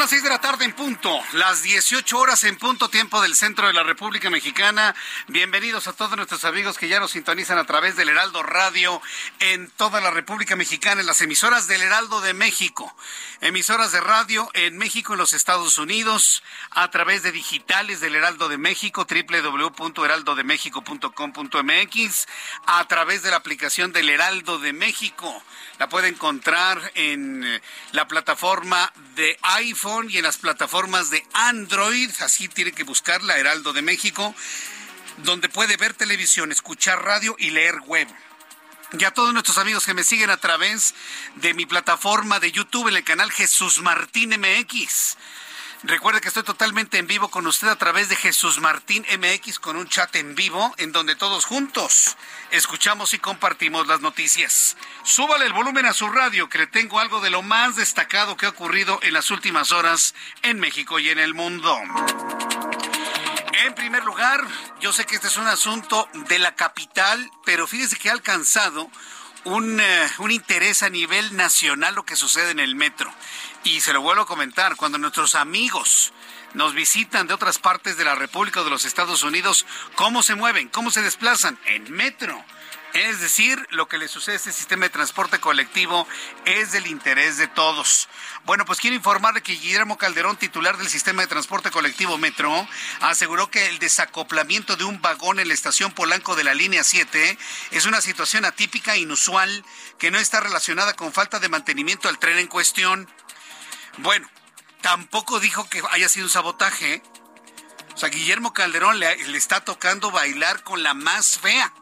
Las 6 de la tarde en punto, las 18 horas en punto tiempo del centro de la República Mexicana. Bienvenidos a todos nuestros amigos que ya nos sintonizan a través del Heraldo Radio en toda la República Mexicana, en las emisoras del Heraldo de México, emisoras de radio en México y los Estados Unidos, a través de digitales del Heraldo de México, www.heraldodemexico.com.mx, a través de la aplicación del Heraldo de México. La puede encontrar en eh, la plataforma de iPhone y en las plataformas de Android. Así tiene que buscarla, Heraldo de México, donde puede ver televisión, escuchar radio y leer web. Y a todos nuestros amigos que me siguen a través de mi plataforma de YouTube en el canal Jesús Martín MX. Recuerde que estoy totalmente en vivo con usted a través de Jesús Martín MX con un chat en vivo en donde todos juntos escuchamos y compartimos las noticias. Súbale el volumen a su radio que le tengo algo de lo más destacado que ha ocurrido en las últimas horas en México y en el mundo. En primer lugar, yo sé que este es un asunto de la capital, pero fíjese que ha alcanzado un, eh, un interés a nivel nacional lo que sucede en el metro. Y se lo vuelvo a comentar, cuando nuestros amigos nos visitan de otras partes de la República o de los Estados Unidos, ¿cómo se mueven? ¿Cómo se desplazan? En metro. Es decir, lo que le sucede a este sistema de transporte colectivo es del interés de todos. Bueno, pues quiero informarle que Guillermo Calderón, titular del sistema de transporte colectivo Metro, aseguró que el desacoplamiento de un vagón en la estación Polanco de la línea 7 es una situación atípica inusual que no está relacionada con falta de mantenimiento al tren en cuestión. Bueno, tampoco dijo que haya sido un sabotaje. ¿eh? O sea, Guillermo Calderón le, le está tocando bailar con la más fea.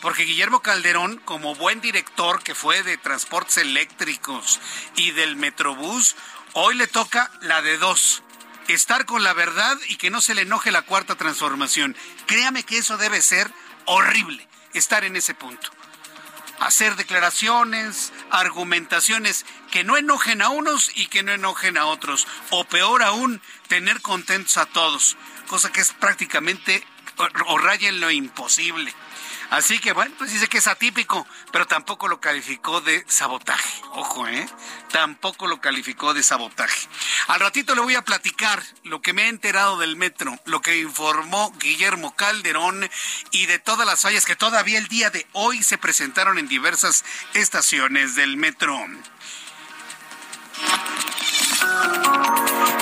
Porque Guillermo Calderón, como buen director que fue de transportes eléctricos y del Metrobús, hoy le toca la de dos. Estar con la verdad y que no se le enoje la cuarta transformación. Créame que eso debe ser horrible, estar en ese punto. Hacer declaraciones, argumentaciones que no enojen a unos y que no enojen a otros. O peor aún, tener contentos a todos. Cosa que es prácticamente o, raya en lo imposible. Así que bueno, pues dice que es atípico, pero tampoco lo calificó de sabotaje. Ojo, ¿eh? Tampoco lo calificó de sabotaje. Al ratito le voy a platicar lo que me he enterado del metro, lo que informó Guillermo Calderón y de todas las fallas que todavía el día de hoy se presentaron en diversas estaciones del metro.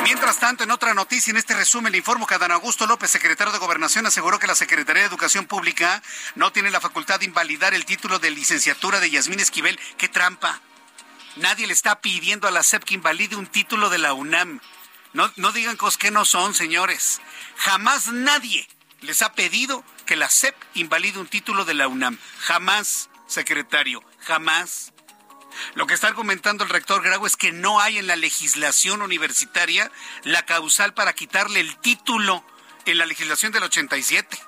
Mientras tanto, en otra noticia, en este resumen, le informo que Adán Augusto López, secretario de Gobernación, aseguró que la Secretaría de Educación Pública no tiene la facultad de invalidar el título de licenciatura de Yasmín Esquivel. ¡Qué trampa! Nadie le está pidiendo a la SEP que invalide un título de la UNAM. No, no digan cosas que no son, señores. Jamás nadie les ha pedido que la SEP invalide un título de la UNAM. Jamás, secretario, jamás. Lo que está argumentando el rector Grau es que no hay en la legislación universitaria la causal para quitarle el título en la legislación del 87.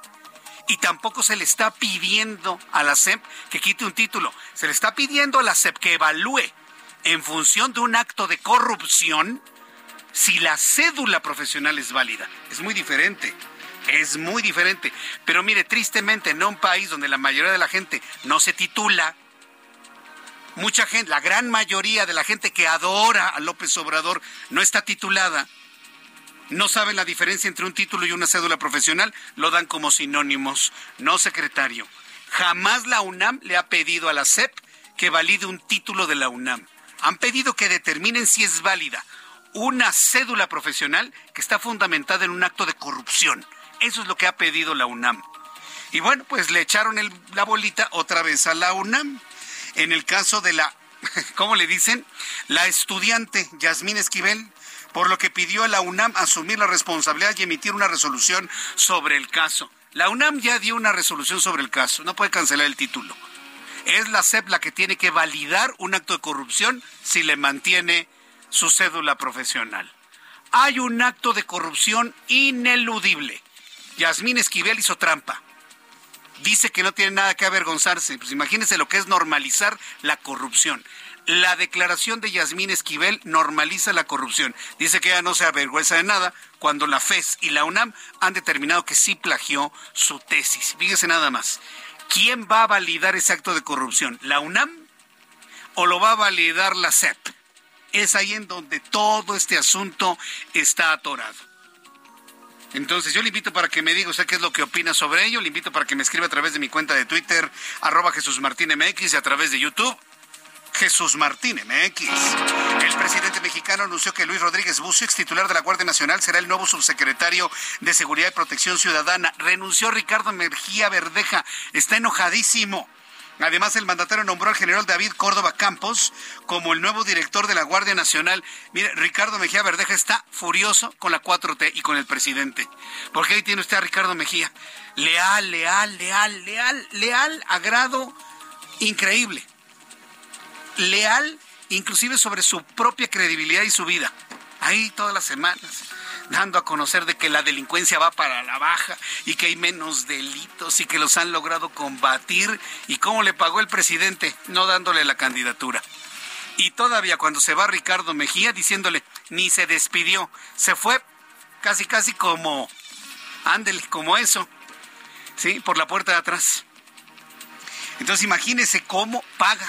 Y tampoco se le está pidiendo a la SEP que quite un título. Se le está pidiendo a la SEP que evalúe en función de un acto de corrupción si la cédula profesional es válida. Es muy diferente. Es muy diferente. Pero mire, tristemente, en un país donde la mayoría de la gente no se titula, mucha gente, la gran mayoría de la gente que adora a López Obrador no está titulada, no saben la diferencia entre un título y una cédula profesional, lo dan como sinónimos. No, secretario. Jamás la UNAM le ha pedido a la SEP que valide un título de la UNAM. Han pedido que determinen si es válida una cédula profesional que está fundamentada en un acto de corrupción. Eso es lo que ha pedido la UNAM. Y bueno, pues le echaron la bolita otra vez a la UNAM. En el caso de la, ¿cómo le dicen? La estudiante Yasmín Esquivel, por lo que pidió a la UNAM asumir la responsabilidad y emitir una resolución sobre el caso. La UNAM ya dio una resolución sobre el caso, no puede cancelar el título. Es la SEP la que tiene que validar un acto de corrupción si le mantiene su cédula profesional. Hay un acto de corrupción ineludible. Yasmín Esquivel hizo trampa. Dice que no tiene nada que avergonzarse. Pues imagínense lo que es normalizar la corrupción. La declaración de Yasmín Esquivel normaliza la corrupción. Dice que ella no se avergüenza de nada cuando la FES y la UNAM han determinado que sí plagió su tesis. Fíjese nada más. ¿Quién va a validar ese acto de corrupción? ¿La UNAM o lo va a validar la CEP? es ahí en donde todo este asunto está atorado. Entonces yo le invito para que me diga usted qué es lo que opina sobre ello, le invito para que me escriba a través de mi cuenta de Twitter, arroba Jesús Martín MX y a través de YouTube. Jesús Martín MX. El presidente mexicano anunció que Luis Rodríguez Bucio, ex titular de la Guardia Nacional, será el nuevo subsecretario de Seguridad y Protección Ciudadana. Renunció Ricardo Mejía Verdeja. Está enojadísimo. Además, el mandatario nombró al general David Córdoba Campos como el nuevo director de la Guardia Nacional. Mire, Ricardo Mejía Verdeja está furioso con la 4T y con el presidente. Porque ahí tiene usted a Ricardo Mejía. Leal, leal, leal, leal, leal, agrado increíble. Leal, inclusive sobre su propia credibilidad y su vida. Ahí todas las semanas dando a conocer de que la delincuencia va para la baja y que hay menos delitos y que los han logrado combatir y cómo le pagó el presidente no dándole la candidatura. Y todavía cuando se va Ricardo Mejía diciéndole, ni se despidió, se fue casi casi como, ándele, como eso, ¿sí? Por la puerta de atrás. Entonces imagínese cómo paga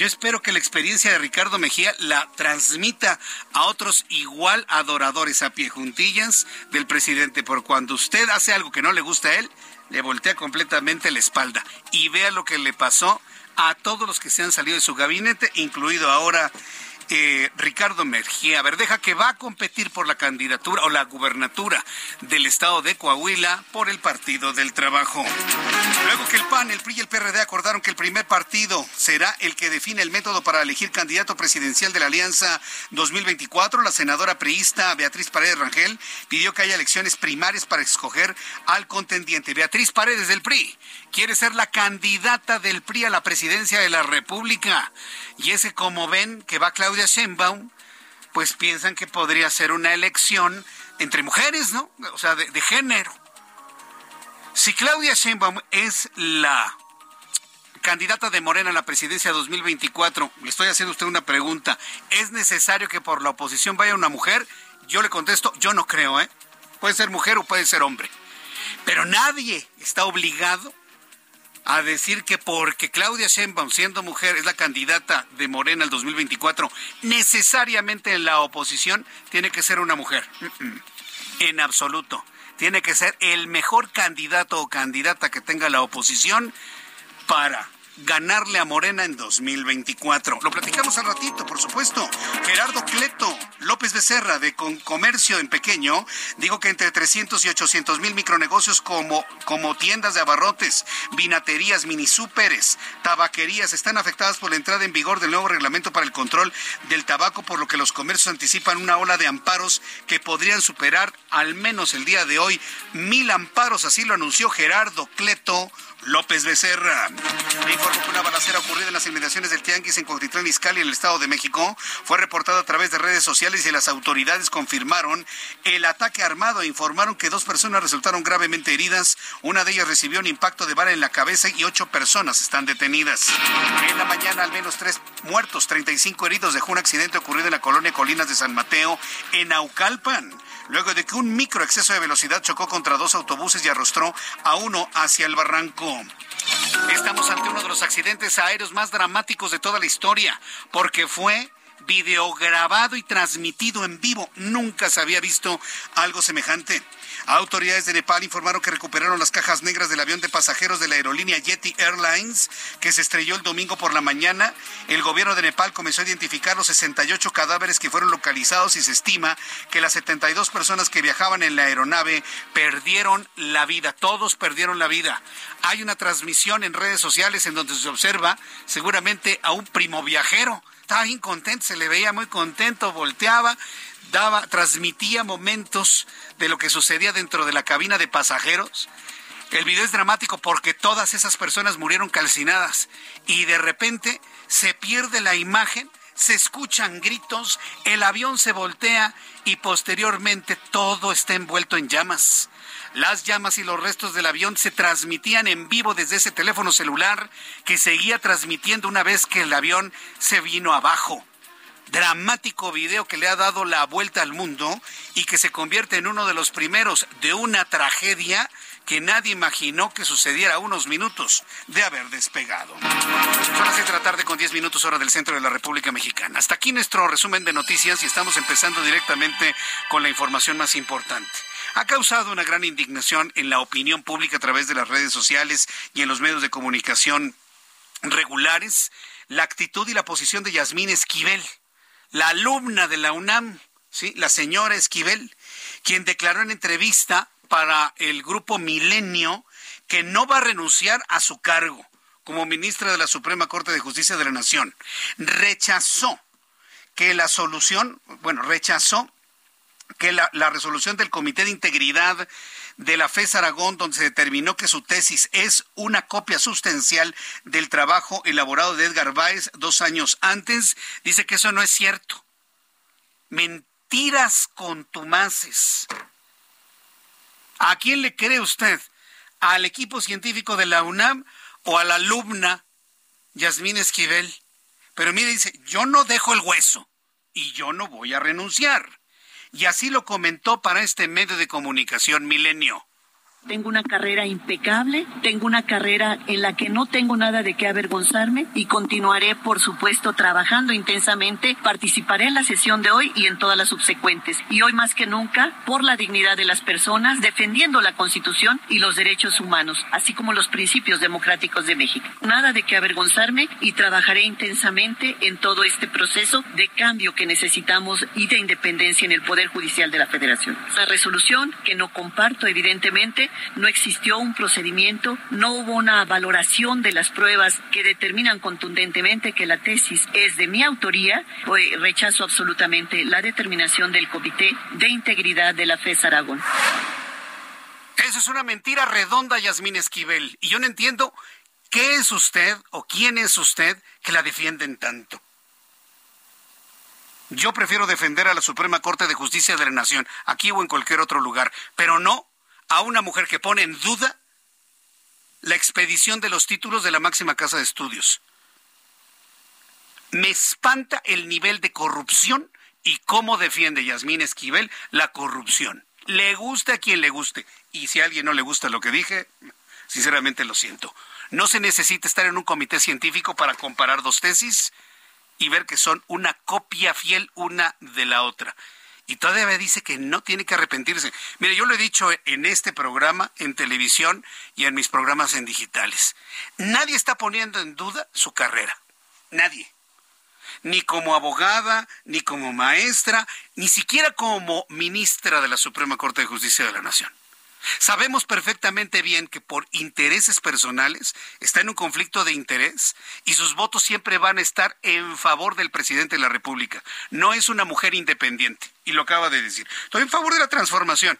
yo espero que la experiencia de Ricardo Mejía la transmita a otros igual adoradores a pie juntillas del presidente, por cuando usted hace algo que no le gusta a él, le voltea completamente la espalda y vea lo que le pasó a todos los que se han salido de su gabinete, incluido ahora eh, Ricardo Mejía Verdeja, que va a competir por la candidatura o la gubernatura del estado de Coahuila por el Partido del Trabajo. Luego que el PAN, el PRI y el PRD acordaron que el primer partido será el que define el método para elegir candidato presidencial de la Alianza 2024, la senadora priista Beatriz Paredes Rangel pidió que haya elecciones primarias para escoger al contendiente. Beatriz Paredes del PRI quiere ser la candidata del PRI a la presidencia de la República. Y ese, como ven, que va Claudia Sheinbaum, pues piensan que podría ser una elección entre mujeres, ¿no? O sea, de, género. Si Claudia Sheinbaum es la candidata de Morena a la presidencia 2024, le estoy haciendo a usted una pregunta, ¿es necesario que por la oposición vaya una mujer? Yo le contesto, yo no creo, ¿eh? Puede ser mujer o puede ser hombre. Pero nadie está obligado a decir que porque Claudia Sheinbaum, siendo mujer, es la candidata de Morena al 2024, necesariamente en la oposición tiene que ser una mujer. En absoluto. Tiene que ser el mejor candidato o candidata que tenga la oposición para ganarle a Morena en 2024. Lo platicamos al ratito, por supuesto. Gerardo Cleto López Becerra, de Comercio en Pequeño, dijo que entre 300 y 800 mil micronegocios como, como tiendas de abarrotes, vinaterías, mini súperes, tabaquerías están afectadas por la entrada en vigor del nuevo reglamento para el control del tabaco, por lo que los comercios anticipan una ola de amparos que podrían superar al menos el día de hoy mil amparos, así lo anunció Gerardo Cleto López Becerra. Le informo que una balacera ocurrida en las inmediaciones del Tianguis en Cotitlán Izcalli, en el Estado de México, fue reportada a través de redes sociales y las autoridades confirmaron el ataque armado e informaron que dos personas resultaron gravemente heridas. Una de ellas recibió un impacto de bala en la cabeza y ocho personas están detenidas. En la mañana, al menos tres muertos, 35 heridos dejó un accidente ocurrido en la colonia Colinas de San Mateo, en Aucalpan luego de que un micro exceso de velocidad chocó contra dos autobuses y arrostró a uno hacia el barranco. Estamos ante uno de los accidentes aéreos más dramáticos de toda la historia, porque fue videograbado y transmitido en vivo. Nunca se había visto algo semejante. Autoridades de Nepal informaron que recuperaron las cajas negras del avión de pasajeros de la aerolínea Yeti Airlines que se estrelló el domingo por la mañana. El gobierno de Nepal comenzó a identificar los 68 cadáveres que fueron localizados y se estima que las 72 personas que viajaban en la aeronave perdieron la vida. Todos perdieron la vida. Hay una transmisión en redes sociales en donde se observa seguramente a un primo viajero estaba bien contento, se le veía muy contento, volteaba, daba, transmitía momentos de lo que sucedía dentro de la cabina de pasajeros. El video es dramático porque todas esas personas murieron calcinadas y de repente se pierde la imagen, se escuchan gritos, el avión se voltea y posteriormente todo está envuelto en llamas. Las llamas y los restos del avión se transmitían en vivo desde ese teléfono celular que seguía transmitiendo una vez que el avión se vino abajo. Dramático video que le ha dado la vuelta al mundo y que se convierte en uno de los primeros de una tragedia que nadie imaginó que sucediera unos minutos de haber despegado. Son las de la tarde con 10 minutos hora del centro de la República Mexicana. Hasta aquí nuestro resumen de noticias y estamos empezando directamente con la información más importante ha causado una gran indignación en la opinión pública a través de las redes sociales y en los medios de comunicación regulares la actitud y la posición de Yasmín Esquivel, la alumna de la UNAM, ¿sí? la señora Esquivel, quien declaró en entrevista para el grupo Milenio que no va a renunciar a su cargo como ministra de la Suprema Corte de Justicia de la Nación. Rechazó que la solución, bueno, rechazó que la, resolución del Comité de Integridad de la FES Aragón, donde se determinó que su tesis es una copia sustancial del trabajo elaborado de Edgar Báez dos años antes, dice que eso no es cierto. Mentiras contumaces. ¿A quién le cree usted? ¿Al equipo científico de la UNAM o a la alumna Yasmín Esquivel? Pero mire, dice, yo no dejo el hueso y yo no voy a renunciar. Y así lo comentó para este medio de comunicación Milenio. Tengo una carrera impecable, tengo una carrera en la que no tengo nada de qué avergonzarme y continuaré, por supuesto, trabajando intensamente. Participaré en la sesión de hoy y en todas las subsecuentes. Y hoy más que nunca, por la dignidad de las personas, defendiendo la Constitución y los derechos humanos, así como los principios democráticos de México. Nada de qué avergonzarme y trabajaré intensamente en todo este proceso de cambio que necesitamos y de independencia en el Poder Judicial de la Federación. La resolución que no comparto, evidentemente, no existió un procedimiento, no hubo una valoración de las pruebas que determinan contundentemente que la tesis es de mi autoría, pues rechazo absolutamente la determinación del Comité de Integridad de la FES Aragón. Eso es una mentira redonda, Yasmín Esquivel. Y yo no entiendo qué es usted o quién es usted que la defienden tanto. Yo prefiero defender a la Suprema Corte de Justicia de la Nación, aquí o en cualquier otro lugar, pero no a una mujer que pone en duda la expedición de los títulos de la máxima casa de estudios. Me espanta el nivel de corrupción y cómo defiende Yasmín Esquivel la corrupción. Le guste a quien le guste. Y si a alguien no le gusta lo que dije, sinceramente lo siento. No se necesita estar en un comité científico para comparar dos tesis y ver que son una copia fiel una de la otra y todavía dice que no tiene que arrepentirse. Mire, yo lo he dicho en este programa, en televisión y en mis programas en digitales. Nadie está poniendo en duda su carrera. Nadie. Ni como abogada, ni como maestra, ni siquiera como ministra de la Suprema Corte de Justicia de la Nación. Sabemos perfectamente bien que por intereses personales está en un conflicto de interés y sus votos siempre van a estar en favor del presidente de la República. No es una mujer independiente, y lo acaba de decir. Estoy en favor de la transformación.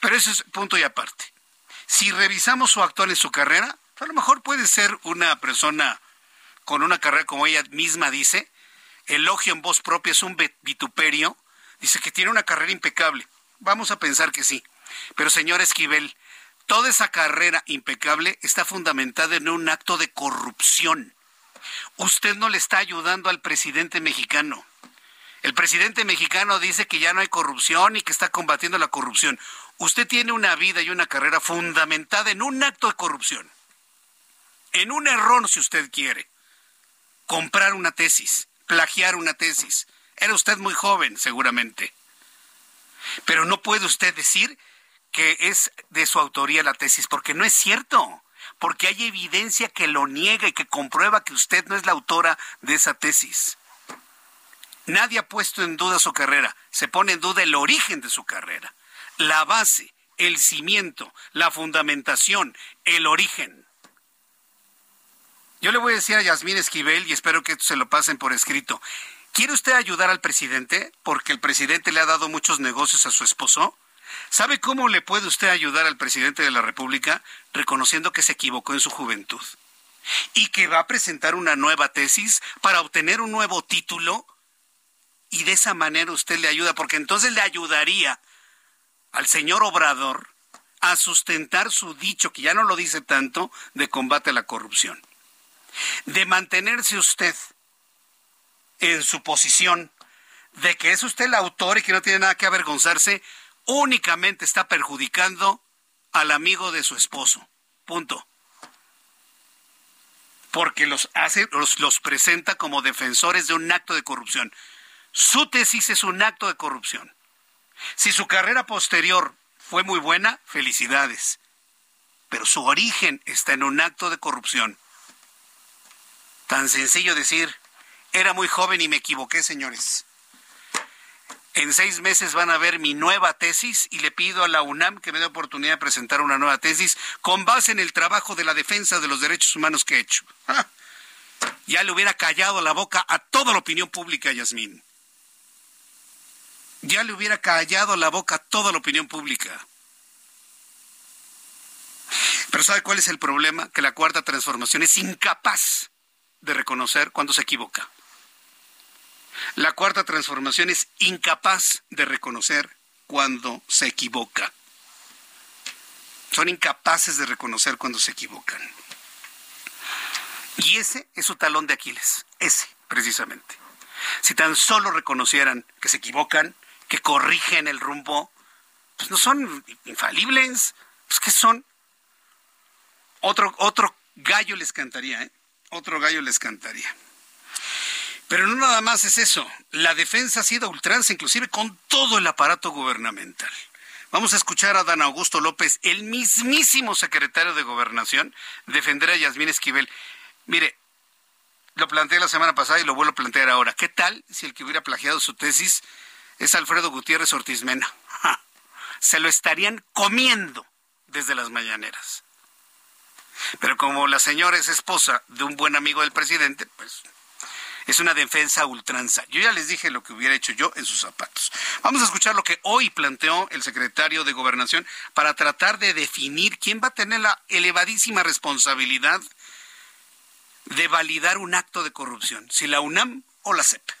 Pero eso es punto y aparte. Si revisamos su actual en su carrera, a lo mejor puede ser una persona con una carrera como ella misma dice, elogio en voz propia es un vituperio, dice que tiene una carrera impecable. Vamos a pensar que sí. Pero señor Esquivel, toda esa carrera impecable está fundamentada en un acto de corrupción. Usted no le está ayudando al presidente mexicano. El presidente mexicano dice que ya no hay corrupción y que está combatiendo la corrupción. Usted tiene una vida y una carrera fundamentada en un acto de corrupción. en un error si usted quiere, comprar una tesis, plagiar una tesis. Era usted muy joven, seguramente. Pero no puede usted decir que es de su autoría la tesis, porque no es cierto, porque hay evidencia que lo niega y que comprueba que usted no es la autora de esa tesis. Nadie ha puesto en duda su carrera, se pone en duda el origen de su carrera, la base, el cimiento, la fundamentación, el origen. Yo le voy a decir a Yasmín Esquivel, y espero que se lo pasen por escrito, ¿quiere usted ayudar al presidente porque el presidente le ha dado muchos negocios a su esposo? ¿Sabe cómo le puede usted ayudar al presidente de la República reconociendo que se equivocó en su juventud? Y que va a presentar una nueva tesis para obtener un nuevo título y de esa manera usted le ayuda, porque entonces le ayudaría al señor Obrador a sustentar su dicho, que ya no lo dice tanto, de combate a la corrupción. De mantenerse usted en su posición de que es usted el autor y que no tiene nada que avergonzarse, únicamente está perjudicando al amigo de su esposo. Punto. Porque los hace, los, los presenta como defensores de un acto de corrupción. Su tesis es un acto de corrupción. Si su carrera posterior fue muy buena, felicidades. Pero su origen está en un acto de corrupción. Tan sencillo decir, era muy joven y me equivoqué, señores. En seis meses van a ver mi nueva tesis y le pido a la UNAM que me dé oportunidad de presentar una nueva tesis con base en el trabajo de la defensa de los derechos humanos que he hecho. Ya le hubiera callado la boca a toda la opinión pública, Yasmín ya le hubiera callado la boca a toda la opinión pública. Pero ¿sabe cuál es el problema? Que la cuarta transformación es incapaz de reconocer cuando se equivoca. La cuarta transformación es incapaz de reconocer cuando se equivoca. Son incapaces de reconocer cuando se equivocan. Y ese es su talón de Aquiles, ese precisamente. Si tan solo reconocieran que se equivocan, que corrigen el rumbo, pues no son infalibles, pues ¿qué son? Otro, otro gallo les cantaría, ¿eh? Otro gallo les cantaría. Pero no nada más es eso. La defensa ha sido ultranza, inclusive con todo el aparato gubernamental. Vamos a escuchar a Dan Augusto López, el mismísimo secretario de Gobernación, defender a Yasmín Esquivel. Mire, lo planteé la semana pasada y lo vuelvo a plantear ahora. ¿Qué tal si el que hubiera plagiado su tesis es Alfredo Gutiérrez Ortiz Mena. Se lo estarían comiendo desde las mañaneras. Pero como la señora es esposa de un buen amigo del presidente, pues es una defensa ultranza. Yo ya les dije lo que hubiera hecho yo en sus zapatos. Vamos a escuchar lo que hoy planteó el secretario de Gobernación para tratar de definir quién va a tener la elevadísima responsabilidad de validar un acto de corrupción, si la UNAM o la CEP.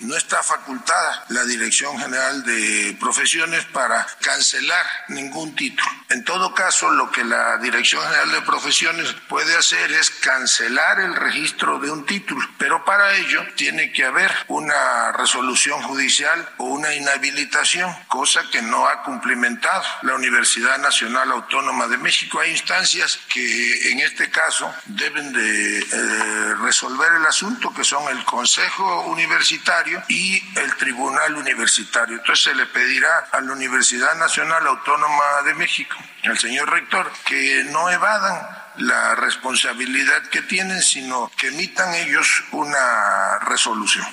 No está facultada la Dirección General de Profesiones para cancelar ningún título. En todo caso, lo que la Dirección General de Profesiones puede hacer es cancelar el registro de un título, pero para ello tiene que haber una resolución judicial o una inhabilitación, cosa que no ha cumplimentado la Universidad Nacional Autónoma de México. Hay instancias que en este caso deben de eh, resolver el asunto, que son el Consejo Universitario, y el Tribunal Universitario. Entonces se le pedirá a la Universidad Nacional Autónoma de México, al señor rector, que no evadan la responsabilidad que tienen, sino que emitan ellos una resolución.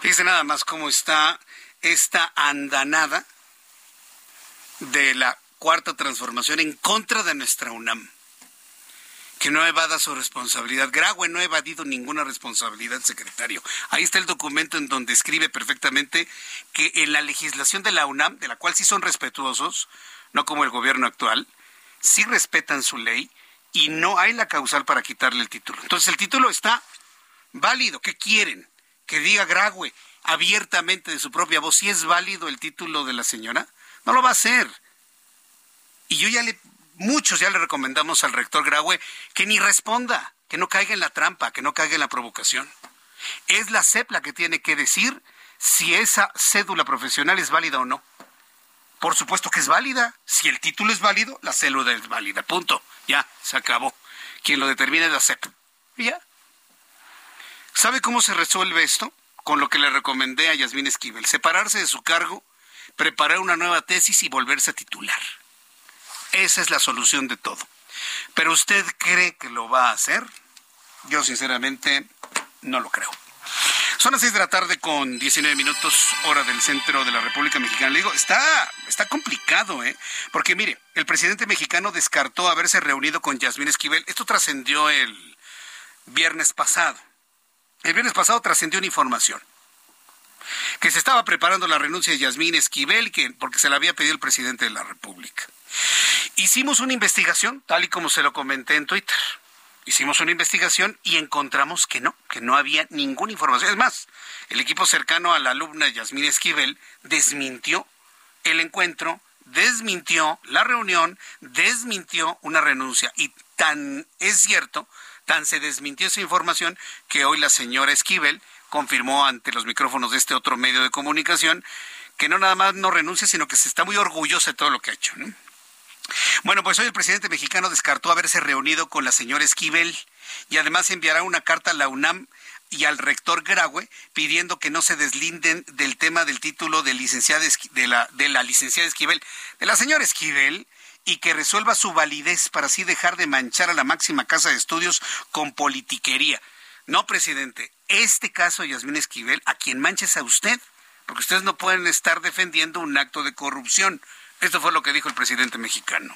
Fíjese nada más cómo está esta andanada de la cuarta transformación en contra de nuestra UNAM que no evada su responsabilidad. Graue no ha evadido ninguna responsabilidad, secretario. Ahí está el documento en donde escribe perfectamente que en la legislación de la UNAM, de la cual sí son respetuosos, no como el gobierno actual, sí respetan su ley y no hay la causal para quitarle el título. Entonces el título está válido. ¿Qué quieren? Que diga Graue abiertamente de su propia voz si es válido el título de la señora. No lo va a hacer. Y yo ya le muchos ya le recomendamos al rector Graue que ni responda, que no caiga en la trampa, que no caiga en la provocación. Es la CEP la que tiene que decir si esa cédula profesional es válida o no. Por supuesto que es válida. Si el título es válido, la cédula es válida. Punto. Ya, se acabó. Quien lo determina es la SEP. ¿Y ya? ¿Sabe cómo se resuelve esto? Con lo que le recomendé a Yasmín Esquivel. Separarse de su cargo, preparar una nueva tesis y volverse a titular. Esa es la solución de todo. Pero usted cree que lo va a hacer? Yo sinceramente no lo creo. Son las seis de la tarde con 19 minutos, hora del centro de la República Mexicana. Le digo, está, está complicado, ¿eh? Porque mire, el presidente mexicano descartó haberse reunido con Yasmín Esquivel. Esto trascendió el viernes pasado. El viernes pasado trascendió una información que se estaba preparando la renuncia de Yasmín Esquivel que, porque se la había pedido el presidente de la República. Hicimos una investigación, tal y como se lo comenté en Twitter. Hicimos una investigación y encontramos que no, que no había ninguna información. Es más, el equipo cercano a la alumna Yasmín Esquivel desmintió el encuentro, desmintió la reunión, desmintió una renuncia. Y tan es cierto, tan se desmintió esa información que hoy la señora Esquivel confirmó ante los micrófonos de este otro medio de comunicación que no nada más no renuncia, sino que se está muy orgullosa de todo lo que ha hecho. Bueno, pues hoy el presidente mexicano descartó haberse reunido con la señora Esquivel y además enviará una carta a la UNAM y al rector Graue pidiendo que no se deslinden del tema del título de licenciada de la, de la licenciada Esquivel, de la señora Esquivel, y que resuelva su validez para así dejar de manchar a la máxima casa de estudios con politiquería. No, presidente, este caso de Yasmín Esquivel, a quien manches a usted, porque ustedes no pueden estar defendiendo un acto de corrupción. Esto fue lo que dijo el presidente mexicano.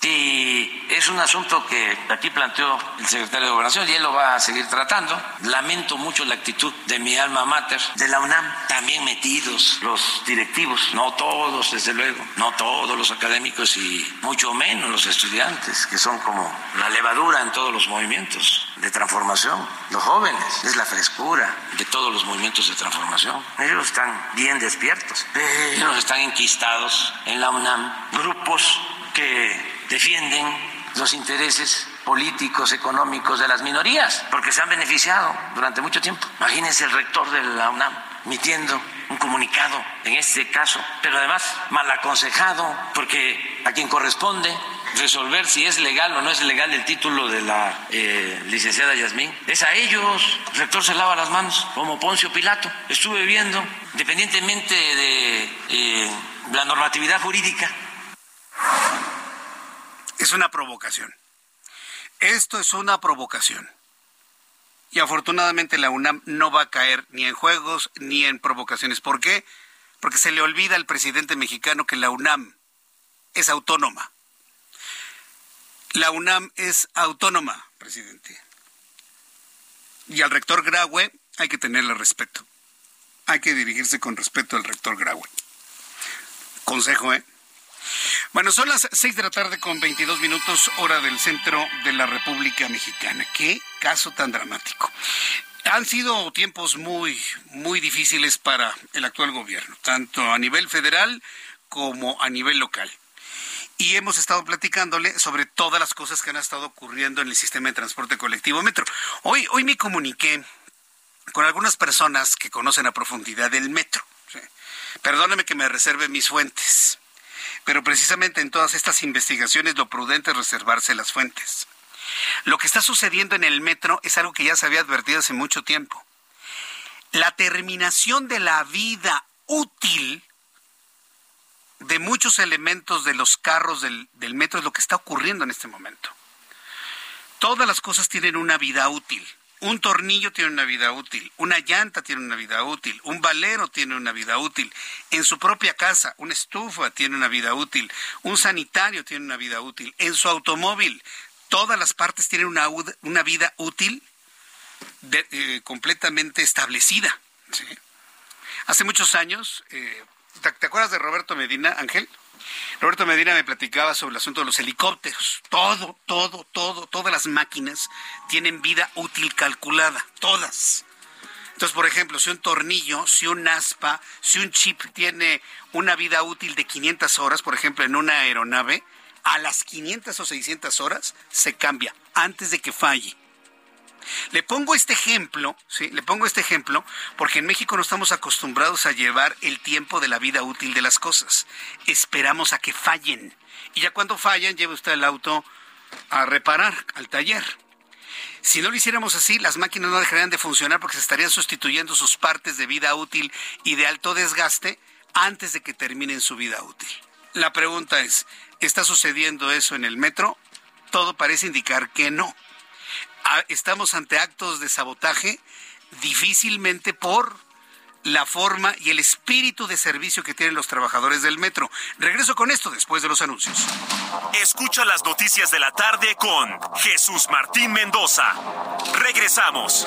Y es un asunto que aquí planteó el secretario de Gobernación y él lo va a seguir tratando. Lamento mucho la actitud de mi alma mater, de la UNAM, también metidos los directivos, no todos, desde luego, no todos los académicos y mucho menos los estudiantes, que son como la levadura en todos los movimientos de transformación. Los jóvenes, es la frescura de todos los movimientos de transformación. Ellos están bien despiertos, ellos están enquistados en la UNAM. Grupos que defienden los intereses políticos, económicos de las minorías, porque se han beneficiado durante mucho tiempo. Imagínense el rector de la UNAM emitiendo un comunicado en este caso, pero además mal aconsejado, porque a quien corresponde resolver si es legal o no es legal el título de la eh, licenciada Yasmín. Es a ellos. El rector se lava las manos, como Poncio Pilato. Estuve viendo, independientemente de eh, la normatividad jurídica, es una provocación. Esto es una provocación. Y afortunadamente la UNAM no va a caer ni en juegos ni en provocaciones. ¿Por qué? Porque se le olvida al presidente mexicano que la UNAM es autónoma. La UNAM es autónoma, presidente. Y al rector Graue hay que tenerle respeto. Hay que dirigirse con respeto al rector Graue. Consejo, ¿eh? Bueno, son las seis de la tarde con 22 minutos, hora del centro de la República Mexicana. Qué caso tan dramático. Han sido tiempos muy, muy difíciles para el actual gobierno, tanto a nivel federal como a nivel local. Y hemos estado platicándole sobre todas las cosas que han estado ocurriendo en el sistema de transporte colectivo Metro. Hoy, hoy me comuniqué con algunas personas que conocen a profundidad el metro. Perdóneme que me reserve mis fuentes pero precisamente en todas estas investigaciones lo prudente es reservarse las fuentes. Lo que está sucediendo en el metro es algo que ya se había advertido hace mucho tiempo. La terminación de la vida útil de muchos elementos de los carros del, del, metro es lo que está ocurriendo en este momento. Todas las cosas tienen una vida útil. Un tornillo tiene una vida útil, una llanta tiene una vida útil, un valero tiene una vida útil. En su propia casa, una estufa tiene una vida útil, un sanitario tiene una vida útil. En su automóvil, todas las partes tienen una, vida útil eh, completamente establecida. Hace muchos años, eh, ¿te acuerdas de Roberto Medina, Ángel? Roberto Medina me platicaba sobre el asunto de los helicópteros. Todo, todo, todo, todas las máquinas tienen vida útil calculada, todas. Entonces, por ejemplo, si un tornillo, si un aspa, si un chip tiene una vida útil de 500 horas, por ejemplo, en una aeronave, a las 500 o 600 horas se cambia antes de que falle. Le pongo este ejemplo, ¿sí? Le pongo este ejemplo porque en México no estamos acostumbrados a llevar el tiempo de la vida útil de las cosas. Esperamos a que fallen. Y ya cuando fallan, lleva usted el auto a reparar al taller. Si no lo hiciéramos así, las máquinas no dejarían de funcionar porque se estarían sustituyendo sus partes de vida útil y de alto desgaste antes de que terminen su vida útil. La pregunta es, ¿está sucediendo eso en el metro? Todo parece indicar que no. Estamos ante actos de sabotaje difícilmente por la forma y el espíritu de servicio que tienen los trabajadores del metro. Regreso con esto después de los anuncios. Escucha las noticias de la tarde con Jesús Martín Mendoza. Regresamos.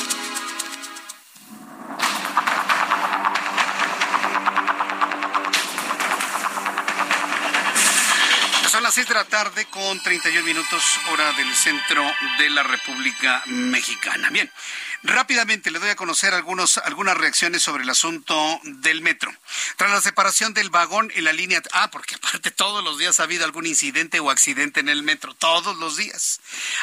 6 de la tarde con 31 minutos hora del centro de la República Mexicana. Bien, rápidamente le doy a conocer algunos, algunas reacciones sobre el asunto del metro. Tras la separación del vagón en la línea... Ah, porque aparte todos los días ha habido algún incidente o accidente en el metro, todos los días.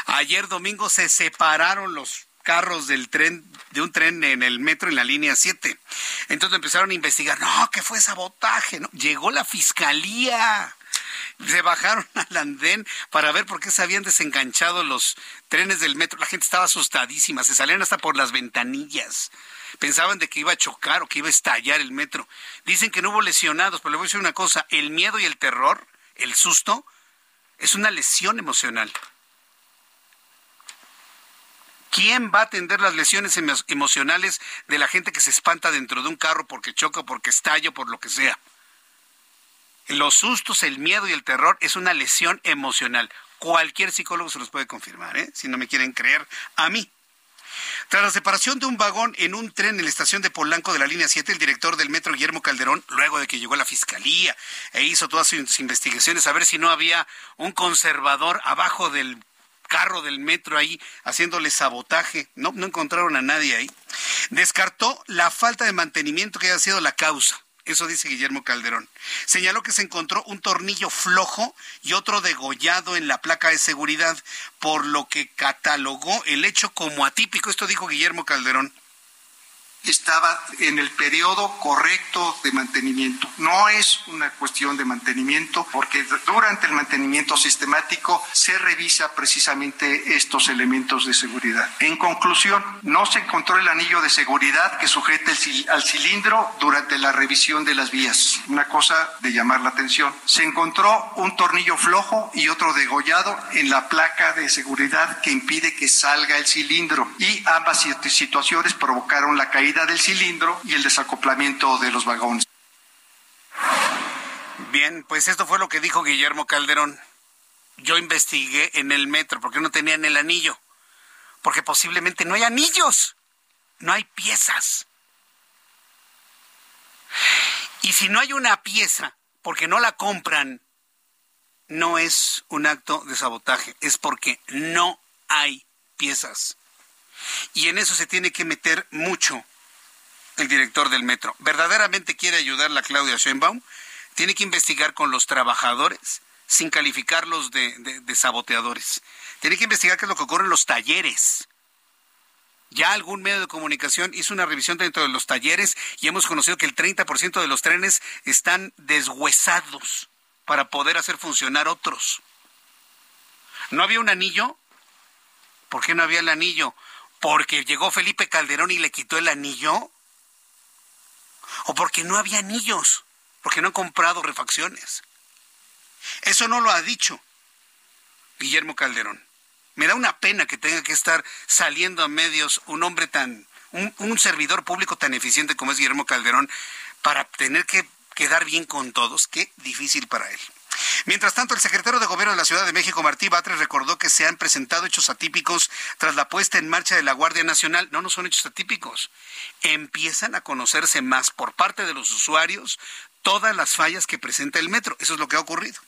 Ayer domingo se separaron los carros del tren, de un tren en el metro en la línea 7. Entonces empezaron a investigar, no, que fue sabotaje, ¿no? Llegó la fiscalía se bajaron al andén para ver por qué se habían desenganchado los trenes del metro. La gente estaba asustadísima, se salían hasta por las ventanillas. Pensaban de que iba a chocar o que iba a estallar el metro. Dicen que no hubo lesionados, pero le voy a decir una cosa, el miedo y el terror, el susto, es una lesión emocional. ¿Quién va a atender las lesiones emocionales de la gente que se espanta dentro de un carro porque choca, porque estalla, por lo que sea? Los sustos, el miedo y el terror es una lesión emocional. Cualquier psicólogo se los puede confirmar, ¿eh? si no me quieren creer a mí. Tras la separación de un vagón en un tren en la estación de Polanco de la línea 7, el director del metro, Guillermo Calderón, luego de que llegó a la fiscalía e hizo todas sus investigaciones a ver si no había un conservador abajo del carro del metro ahí haciéndole sabotaje. No, no encontraron a nadie ahí. Descartó la falta de mantenimiento que haya sido la causa. Eso dice Guillermo Calderón. Señaló que se encontró un tornillo flojo y otro degollado en la placa de seguridad, por lo que catalogó el hecho como atípico. Esto dijo Guillermo Calderón estaba en el periodo correcto de mantenimiento. No es una cuestión de mantenimiento porque durante el mantenimiento sistemático se revisa precisamente estos elementos de seguridad. En conclusión, no se encontró el anillo de seguridad que sujete al cilindro durante la revisión de las vías. Una cosa de llamar la atención. Se encontró un tornillo flojo y otro degollado en la placa de seguridad que impide que salga el cilindro y ambas situaciones provocaron la caída del cilindro y el desacoplamiento de los vagones. Bien, pues esto fue lo que dijo Guillermo Calderón. Yo investigué en el metro porque no tenían el anillo. Porque posiblemente no hay anillos. No hay piezas. Y si no hay una pieza porque no la compran, no es un acto de sabotaje, es porque no hay piezas. Y en eso se tiene que meter mucho el director del metro, verdaderamente quiere ayudar a Claudia Sheinbaum, tiene que investigar con los trabajadores sin calificarlos de, de, saboteadores. Tiene que investigar qué es lo que ocurre en los talleres. Ya algún medio de comunicación hizo una revisión dentro de los talleres y hemos conocido que el 30% de los trenes están deshuesados para poder hacer funcionar otros. ¿No había un anillo? ¿Por qué no había el anillo? ¿Porque llegó Felipe Calderón y le quitó el anillo? ¿O porque no había anillos? porque no han comprado refacciones. Eso no lo ha dicho Guillermo Calderón. Me da una pena que tenga que estar saliendo a medios un hombre tan, un, servidor público tan eficiente como es Guillermo Calderón, para tener que quedar bien con todos. Qué difícil para él. Mientras tanto, el secretario de Gobierno de la Ciudad de México, Martí Batres, recordó que se han presentado hechos atípicos tras la puesta en marcha de la Guardia Nacional. No, no son hechos atípicos. Empiezan a conocerse más por parte de los usuarios todas las fallas que presenta el metro. Eso es lo que ha ocurrido.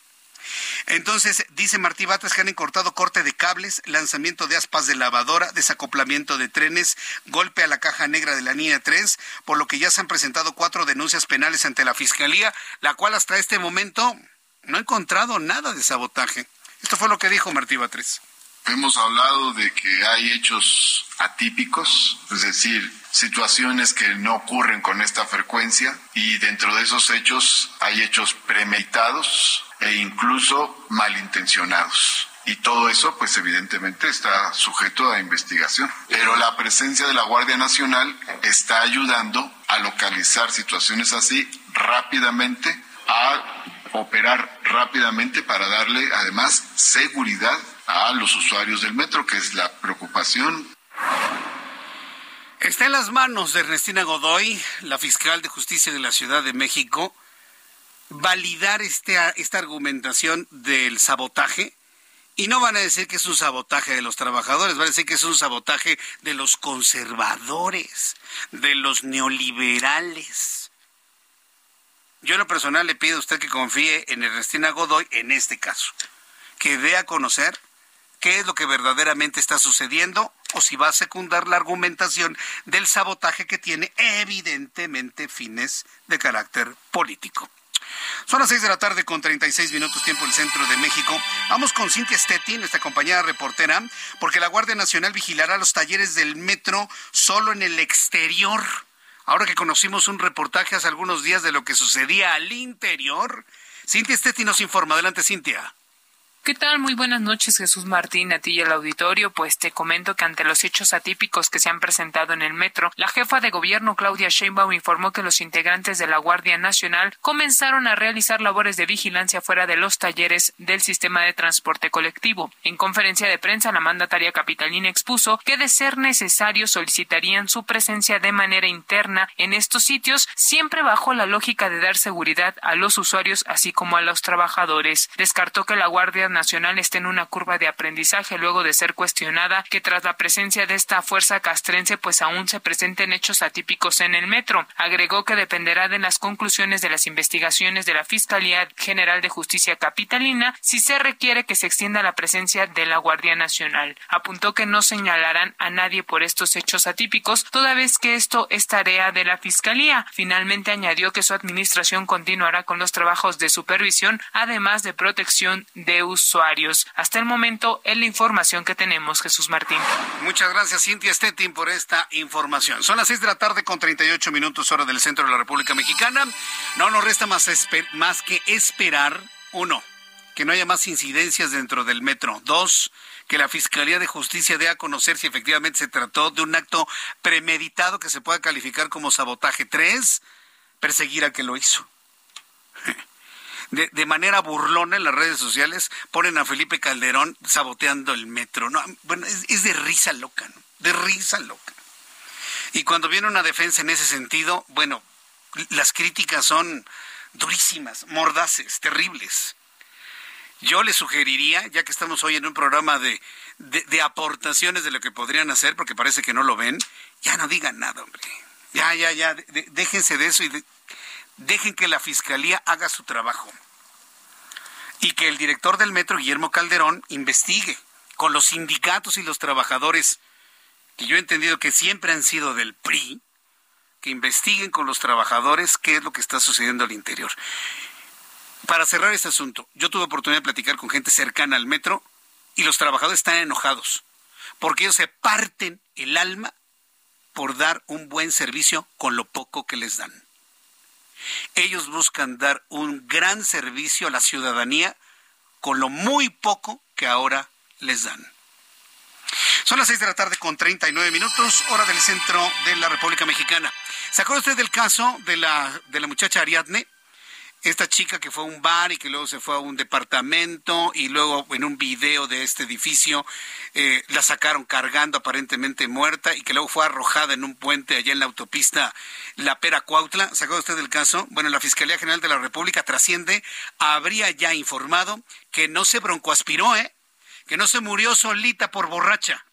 Entonces, dice Martí Batres que han cortado corte de cables, lanzamiento de aspas de lavadora, desacoplamiento de trenes, golpe a la caja negra de la línea 3, por lo que ya se han presentado cuatro denuncias penales ante la Fiscalía, la cual hasta este momento no ha encontrado nada de sabotaje. Esto fue lo que dijo Martí Batres. Hemos hablado de que hay hechos atípicos, es decir, situaciones que no ocurren con esta frecuencia y dentro de esos hechos hay hechos premeditados e incluso malintencionados. Y todo eso, pues evidentemente está sujeto a investigación. Pero la presencia de la Guardia Nacional está ayudando a localizar situaciones así rápidamente, a operar rápidamente para darle además seguridad a los usuarios del metro, que es la preocupación. Está en las manos de Ernestina Godoy, la fiscal de justicia de la Ciudad de México, validar este, esta argumentación del sabotaje. Y no van a decir que es un sabotaje de los trabajadores, van a decir que es un sabotaje de los conservadores, de los neoliberales. Yo en lo personal le pido a usted que confíe en Ernestina Godoy en este caso, que dé a conocer qué es lo que verdaderamente está sucediendo o si va a secundar la argumentación del sabotaje que tiene evidentemente fines de carácter político. Son las seis de la tarde con 36 minutos tiempo el centro de México. Vamos con Cintia Stettin, nuestra compañera reportera, porque la Guardia Nacional vigilará los talleres del metro solo en el exterior. Ahora que conocimos un reportaje hace algunos días de lo que sucedía al interior, Cintia Stettin nos informa. Adelante, Cintia. ¿Qué tal? Muy buenas noches, Jesús Martín, a ti y al auditorio. Pues te comento que ante los hechos atípicos que se han presentado en el metro, la jefa de gobierno Claudia Sheinbaum informó que los integrantes de la Guardia Nacional comenzaron a realizar labores de vigilancia fuera de los talleres del sistema de transporte colectivo. En conferencia de prensa, la mandataria capitalina expuso que de ser necesario solicitarían su presencia de manera interna en estos sitios, siempre bajo la lógica de dar seguridad a los usuarios así como a los trabajadores. Descartó que la Guardia Nacional está en una curva de aprendizaje luego de ser cuestionada que tras la presencia de esta fuerza castrense pues aún se presenten hechos atípicos en el metro. Agregó que dependerá de las conclusiones de las investigaciones de la Fiscalía General de Justicia Capitalina si se requiere que se extienda la presencia de la Guardia Nacional. Apuntó que no señalarán a nadie por estos hechos atípicos, toda vez que esto es tarea de la Fiscalía. Finalmente añadió que su administración continuará con los trabajos de supervisión, además de protección de usuarios. Hasta el momento es la información que tenemos, Jesús Martín. Muchas gracias, Cintia Stettin, por esta información. Son las seis de la tarde con 38 minutos hora del centro de la República Mexicana. No nos resta más, más que esperar, uno, que no haya más incidencias dentro del metro. Dos, que la Fiscalía de Justicia dé a conocer si efectivamente se trató de un acto premeditado que se pueda calificar como sabotaje. Tres, perseguir a que lo hizo de, manera burlona en las redes sociales ponen a Felipe Calderón saboteando el metro. No, bueno, es, de risa loca, ¿no? de risa loca. Y cuando viene una defensa en ese sentido, bueno, las críticas son durísimas, mordaces, terribles. Yo le sugeriría, ya que estamos hoy en un programa de, de, aportaciones de lo que podrían hacer, porque parece que no lo ven, ya no digan nada, hombre. Ya, ya, ya, déjense de eso y dejen que la fiscalía haga su trabajo y que el director del metro, Guillermo Calderón, investigue con los sindicatos y los trabajadores, que yo he entendido que siempre han sido del PRI, que investiguen con los trabajadores qué es lo que está sucediendo al interior. Para cerrar este asunto, yo tuve oportunidad de platicar con gente cercana al metro y los trabajadores están enojados porque ellos se parten el alma por dar un buen servicio con lo poco que les dan. Ellos buscan dar un gran servicio a la ciudadanía con lo muy poco que ahora les dan. Son las seis de la tarde con 39 minutos, hora del centro de la República Mexicana. ¿Se acuerda usted del caso de la, de la muchacha Ariadne? Esta chica que fue a un bar y que luego se fue a un departamento y luego en un video de este edificio eh, la sacaron cargando aparentemente muerta y que luego fue arrojada en un puente allá en la autopista La Pera Cuautla. ¿Sacó usted el caso? Bueno, la Fiscalía General de la República trasciende, habría ya informado que no se broncoaspiró, ¿eh? que no se murió solita por borracha,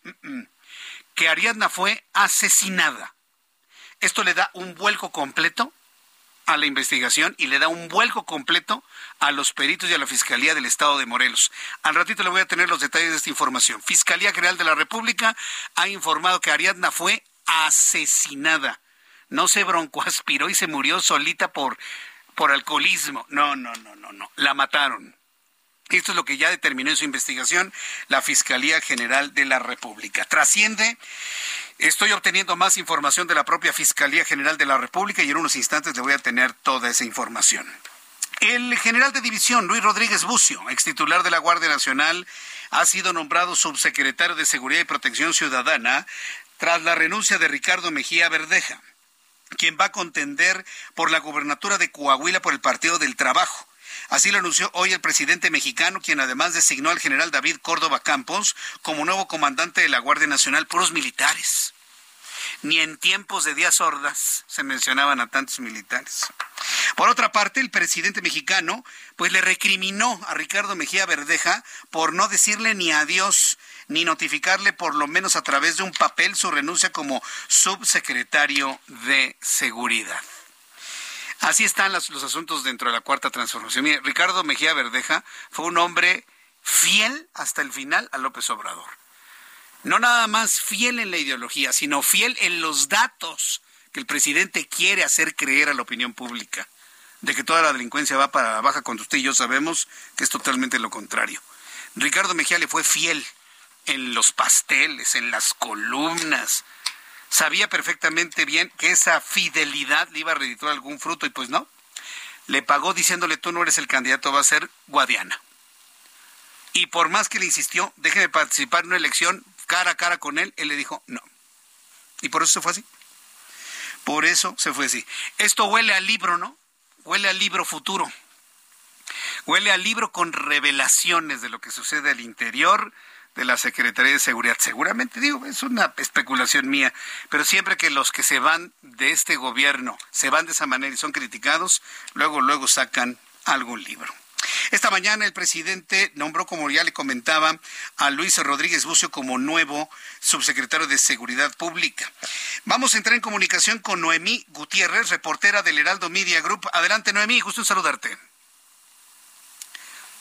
que Ariadna fue asesinada. Esto le da un vuelco completo a la investigación y le da un vuelco completo a los peritos y a la Fiscalía del Estado de Morelos. Al ratito le voy a tener los detalles de esta información. Fiscalía General de la República ha informado que Ariadna fue asesinada. No se broncoaspiró y se murió solita por, por alcoholismo. No, no, no, no, no. La mataron. Esto es lo que ya determinó en su investigación la Fiscalía General de la República. Trasciende Estoy obteniendo más información de la propia Fiscalía General de la República y en unos instantes le voy a tener toda esa información. El general de división Luis Rodríguez Bucio, ex titular de la Guardia Nacional, ha sido nombrado subsecretario de Seguridad y Protección Ciudadana tras la renuncia de Ricardo Mejía Verdeja, quien va a contender por la gubernatura de Coahuila por el Partido del Trabajo. Así lo anunció hoy el presidente mexicano, quien además designó al general David Córdoba Campos como nuevo comandante de la Guardia Nacional, puros militares. Ni en tiempos de días sordas se mencionaban a tantos militares. Por otra parte, el presidente mexicano pues le recriminó a Ricardo Mejía Verdeja por no decirle ni adiós ni notificarle por lo menos a través de un papel su renuncia como subsecretario de Seguridad. Así están los, asuntos dentro de la cuarta transformación. Mire, Ricardo Mejía Verdeja fue un hombre fiel hasta el final a López Obrador. No nada más fiel en la ideología, sino fiel en los datos que el presidente quiere hacer creer a la opinión pública. De que toda la delincuencia va para baja cuando usted y yo sabemos que es totalmente lo contrario. Ricardo Mejía le fue fiel en los pasteles, en las columnas, sabía perfectamente bien que esa fidelidad le iba a redituar algún fruto y pues no. Le pagó diciéndole tú no eres el candidato, va a ser Guadiana. Y por más que le insistió, déjeme participar en una elección cara a cara con él, él le dijo no. Y por eso se fue así. Por eso se fue así. Esto huele al libro, ¿no? Huele al libro futuro. Huele al libro con revelaciones de lo que sucede al interior de la Secretaría de Seguridad. Seguramente, digo, es una especulación mía, pero siempre que los que se van de este gobierno se van de esa manera y son criticados, luego, luego sacan algún libro. Esta mañana el presidente nombró, como ya le comentaba, a Luis Rodríguez Bucio como nuevo subsecretario de Seguridad Pública. Vamos a entrar en comunicación con Noemí Gutiérrez, reportera del Heraldo Media Group. Adelante, Noemí, gusto en saludarte.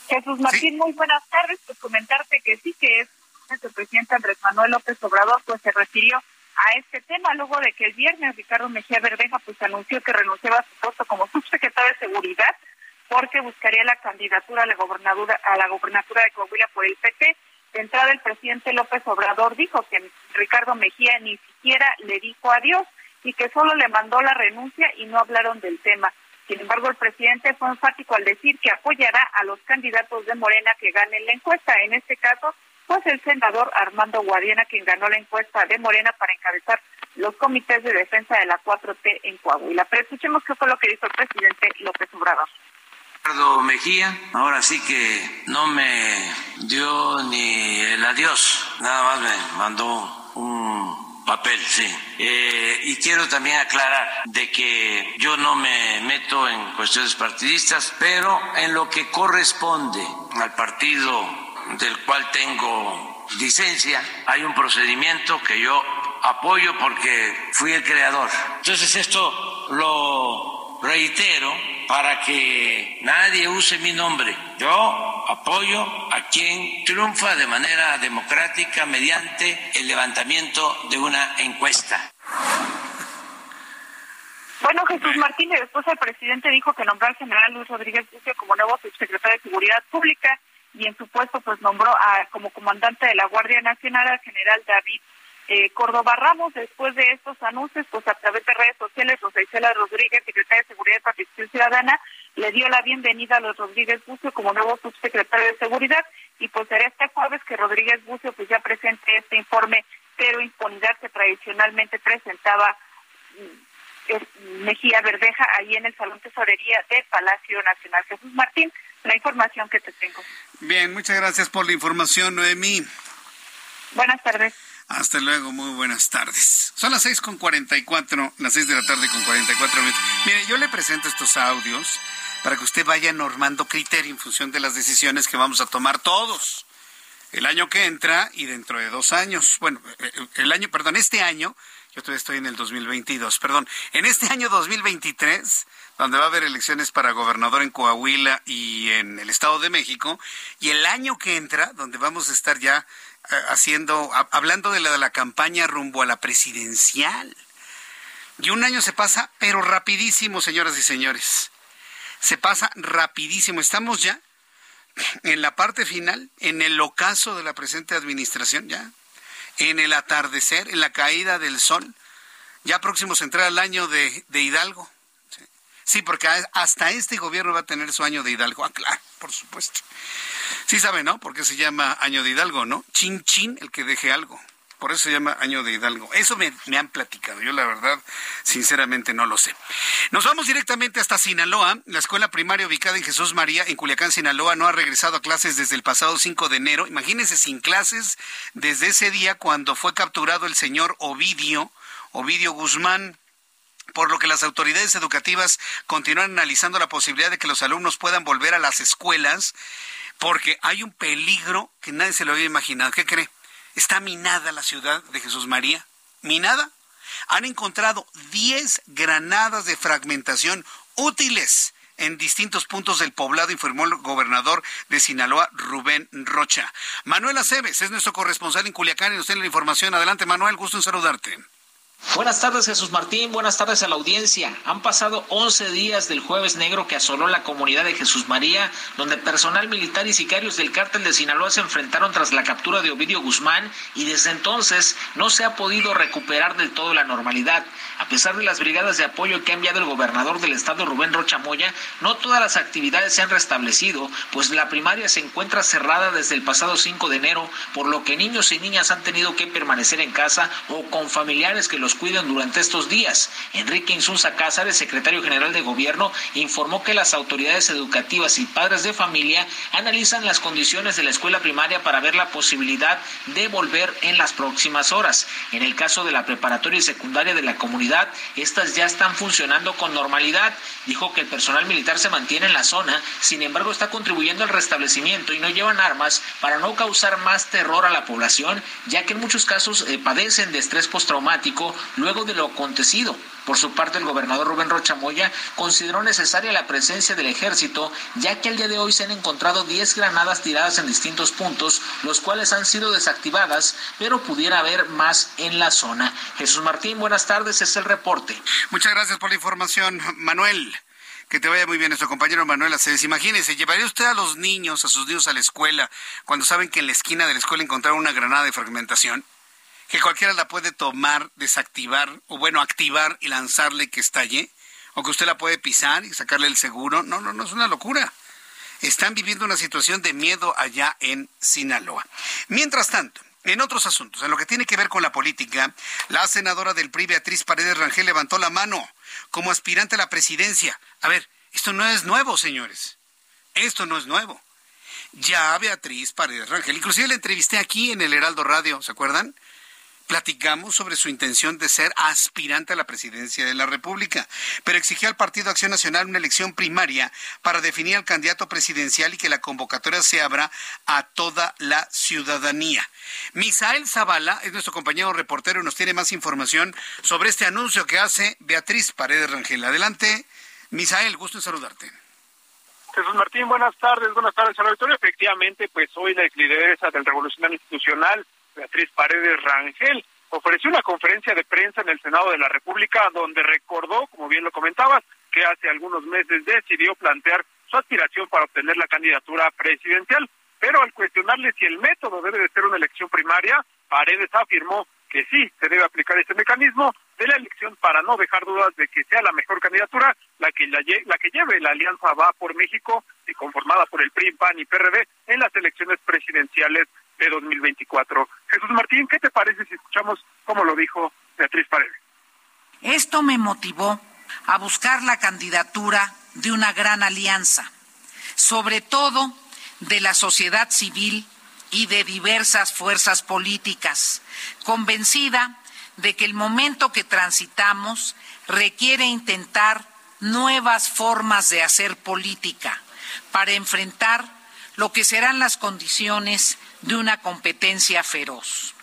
Jesús Martín, muy buenas tardes. Pues comentarte que sí que es el presidente Andrés Manuel López Obrador pues se refirió a este tema luego de que el viernes Ricardo Mejía Verdeja pues anunció que renunciaba a su puesto como subsecretario de Seguridad porque buscaría la candidatura a la gobernatura a la gobernatura de Coahuila por el PT. De entrada el presidente López Obrador dijo que Ricardo Mejía ni siquiera le dijo adiós y que solo le mandó la renuncia y no hablaron del tema. Sin embargo, el presidente fue enfático al decir que apoyará a los candidatos de Morena que ganen la encuesta. En este caso, pues el senador Armando Guadiana, quien ganó la encuesta de Morena para encabezar los comités de defensa de la 4T en Coahuila. Pero escuchemos qué fue lo que dijo el presidente López Obrador. Ricardo Mejía, ahora sí que no me dio ni el adiós, nada más me mandó un papel, sí. Eh, y quiero también aclarar de que yo no me meto en cuestiones partidistas, pero en lo que corresponde al partido del cual tengo licencia, hay un procedimiento que yo apoyo porque fui el creador. Entonces esto lo reitero para que nadie use mi nombre. Yo apoyo a quien triunfa de manera democrática mediante el levantamiento de una encuesta. Bueno, Jesús Martínez, después el presidente dijo que nombró al general Luis Rodríguez Bucio como nuevo subsecretario de Seguridad Pública y en su puesto pues nombró a, como comandante de la Guardia Nacional al general David eh, Córdoba Ramos. Después de estos anuncios, pues a través de redes sociales, Rosa Isela Rodríguez, secretaria de Seguridad y Protección Ciudadana, le dio la bienvenida a los Rodríguez Bucio como nuevo subsecretario de Seguridad y pues será este jueves que Rodríguez Bucio pues ya presente este informe pero impunidad que tradicionalmente presentaba mm, Mejía Verdeja ahí en el Salón Tesorería del Palacio Nacional. Jesús Martín, la información que te tengo. Bien, muchas gracias por la información, Noemí. Buenas tardes. Hasta luego, muy buenas tardes. Son las seis con cuarenta y cuatro, las seis de la tarde con cuarenta y cuatro minutos. Mire, yo le presento estos audios para que usted vaya normando criterio en función de las decisiones que vamos a tomar todos. El año que entra y dentro de dos años. Bueno, eh, eh, el año, perdón, este año, yo todavía estoy en el 2022, perdón, en este año 2023 donde va a haber elecciones para gobernador en Coahuila y en el Estado de México, y el año que entra, donde vamos a estar ya haciendo, hablando de la, de la campaña rumbo a la presidencial. Y un año se pasa, pero rapidísimo, señoras y señores. Se pasa rapidísimo. Estamos ya en la parte final, en el ocaso de la presente administración, ya, en el atardecer, en la caída del sol, ya próximos a entrar al año de Hidalgo. Sí, porque hasta este gobierno va a tener su año de Hidalgo. Ah, claro, por supuesto. Sí sabe, ¿no? Porque se llama año de Hidalgo, ¿no? Chin chin, el que deje algo. Por eso se llama Año de Hidalgo. Eso me, me, han platicado. Yo la verdad, sinceramente, no lo sé. Nos vamos directamente hasta Sinaloa. La escuela primaria ubicada en Jesús María, en Culiacán, Sinaloa, no ha regresado a clases desde el pasado 5 de enero. Imagínense sin clases desde ese día cuando fue capturado el señor Ovidio, Ovidio Guzmán por lo que las autoridades educativas continúan analizando la posibilidad de que los alumnos puedan volver a las escuelas, porque hay un peligro que nadie se lo había imaginado. ¿Qué cree? Está minada la ciudad de Jesús María. ¿Minada? Han encontrado 10 granadas de fragmentación útiles en distintos puntos del poblado, informó el gobernador de Sinaloa, Rubén Rocha. Manuel Aceves es nuestro corresponsal en Culiacán y nos tiene la información. Adelante, Manuel, gusto en saludarte. Buenas tardes Jesús Martín, buenas tardes a la audiencia. Han pasado 11 días del jueves negro que asoló la comunidad de Jesús María, donde personal militar y sicarios del cártel de Sinaloa se enfrentaron tras la captura de Ovidio Guzmán y desde entonces no se ha podido recuperar del todo la normalidad. A pesar de las brigadas de apoyo que ha enviado el gobernador del estado Rubén Rocha Moya, no todas las actividades se han restablecido, pues la primaria se encuentra cerrada desde el pasado 5 de enero, por lo que niños y niñas han tenido que permanecer en casa o con familiares que los cuiden durante estos días. Enrique Insunza Cázares, secretario general de Gobierno, informó que las autoridades educativas y padres de familia analizan las condiciones de la escuela primaria para ver la posibilidad de volver en las próximas horas. En el caso de la preparatoria y secundaria de la comunidad, estas ya están funcionando con normalidad. Dijo que el personal militar se mantiene en la zona, sin embargo está contribuyendo al restablecimiento y no llevan armas para no causar más terror a la población, ya que en muchos casos eh, padecen de estrés postraumático luego de lo acontecido. Por su parte, el gobernador Rubén Rocha Moya consideró necesaria la presencia del ejército, ya que el día de hoy se han encontrado 10 granadas tiradas en distintos puntos, los cuales han sido desactivadas, pero pudiera haber más en la zona. Jesús Martín, buenas tardes, es el reporte. Muchas gracias por la información, Manuel. Que te vaya muy bien nuestro compañero Manuel Aceves. Imagínese, ¿llevaría usted a los niños, a sus niños a la escuela, cuando saben que en la esquina de la escuela encontraron una granada de fragmentación? Que cualquiera la puede tomar, desactivar o bueno, activar y lanzarle que estalle, o que usted la puede pisar y sacarle el seguro. No, no, no es una locura. Están viviendo una situación de miedo allá en Sinaloa. Mientras tanto, en otros asuntos, en lo que tiene que ver con la política, la senadora del PRI, Beatriz Paredes Rangel, levantó la mano como aspirante a la presidencia. A ver, esto no es nuevo, señores. Esto no es nuevo. Ya Beatriz Paredes Rangel, inclusive la entrevisté aquí en el Heraldo Radio, ¿se acuerdan? Platicamos sobre su intención de ser aspirante a la presidencia de la República, pero exigió al Partido Acción Nacional una elección primaria para definir al candidato presidencial y que la convocatoria se abra a toda la ciudadanía. Misael Zavala es nuestro compañero reportero y nos tiene más información sobre este anuncio que hace Beatriz Paredes Rangel. Adelante, Misael, gusto en saludarte. Jesús Martín, buenas tardes, buenas tardes al auditorio. Efectivamente, pues hoy la lideresa del Revolucionario Institucional Beatriz Paredes Rangel ofreció una conferencia de prensa en el Senado de la República donde recordó, como bien lo comentabas, que hace algunos meses decidió plantear su aspiración para obtener la candidatura presidencial, pero al cuestionarle si el método debe de ser una elección primaria, Paredes afirmó que sí se debe aplicar este mecanismo de la elección para no dejar dudas de que sea la mejor candidatura la que la, que lleve la alianza va por México y conformada por el PRI, PAN y PRD en las elecciones presidenciales de 2024. Jesús Martín, ¿qué te parece si escuchamos cómo lo dijo Beatriz Paredes? Esto me motivó a buscar la candidatura de una gran alianza, sobre todo de la sociedad civil y de diversas fuerzas políticas, convencida de que el momento que transitamos requiere intentar nuevas formas de hacer política para enfrentar lo que serán las condiciones de una competencia feroz.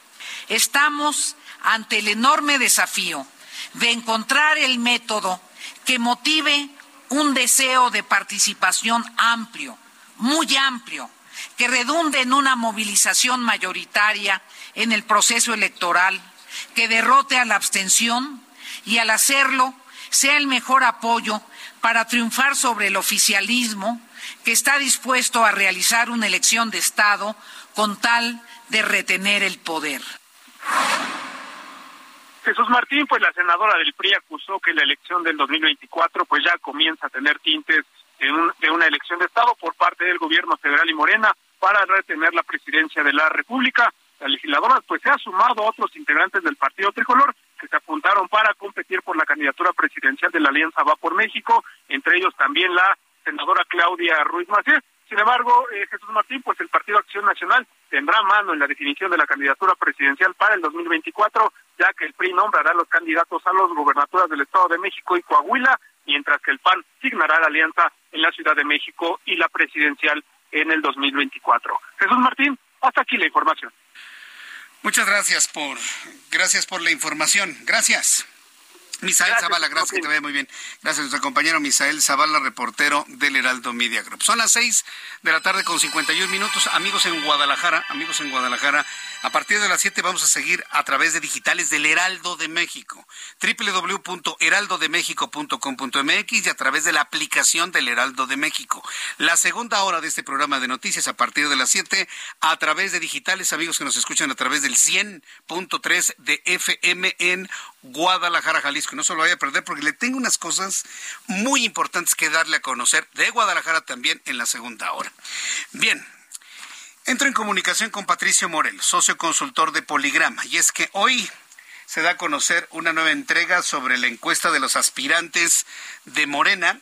Estamos ante el enorme desafío de encontrar el método que motive un deseo de participación amplio, muy amplio, que redunde en una movilización mayoritaria en el proceso electoral, que derrote a la abstención y al hacerlo sea el mejor apoyo para triunfar sobre el oficialismo que está dispuesto a realizar una elección de Estado con tal de retener el poder. Jesús Martín, pues la senadora del PRI acusó que la elección del 2024 pues ya comienza a tener tintes de, una elección de Estado por parte del gobierno federal y Morena para retener la presidencia de la República. La legisladora pues se ha sumado a otros integrantes del Partido Tricolor que se apuntaron para competir por la candidatura presidencial de la Alianza Va por México, entre ellos también la senadora Claudia Ruiz Macías. Sin embargo, eh, Jesús Martín, pues el Partido Acción Nacional tendrá mano en la definición de la candidatura presidencial para el 2024, ya que el PRI nombrará los candidatos a los gobernaturas del Estado de México y Coahuila, mientras que el PAN signará la alianza en la Ciudad de México y la presidencial en el 2024. Jesús Martín, hasta aquí la información. Muchas gracias por, gracias por la información. Gracias. Misael Zavala, gracias, que te vea muy bien. Gracias a nuestro compañero Misael Zavala, reportero del Heraldo Media Group. Son las seis de la tarde con 51 minutos. Amigos en Guadalajara, amigos en Guadalajara, a partir de las 7 vamos a seguir a través de digitales del Heraldo de México, www.heraldodemexico.com.mx y a través de la aplicación del Heraldo de México. La segunda hora de este programa de noticias a partir de las 7 a través de digitales, amigos que nos escuchan a través del 100.3 de FM en Guadalajara, Jalisco. No se lo vaya a perder porque le tengo unas cosas muy importantes que darle a conocer de Guadalajara también en la segunda hora. Bien, Entro en comunicación con Patricio Morel, socio consultor de Poligrama, y es que hoy se da a conocer una nueva entrega sobre la encuesta de los aspirantes de Morena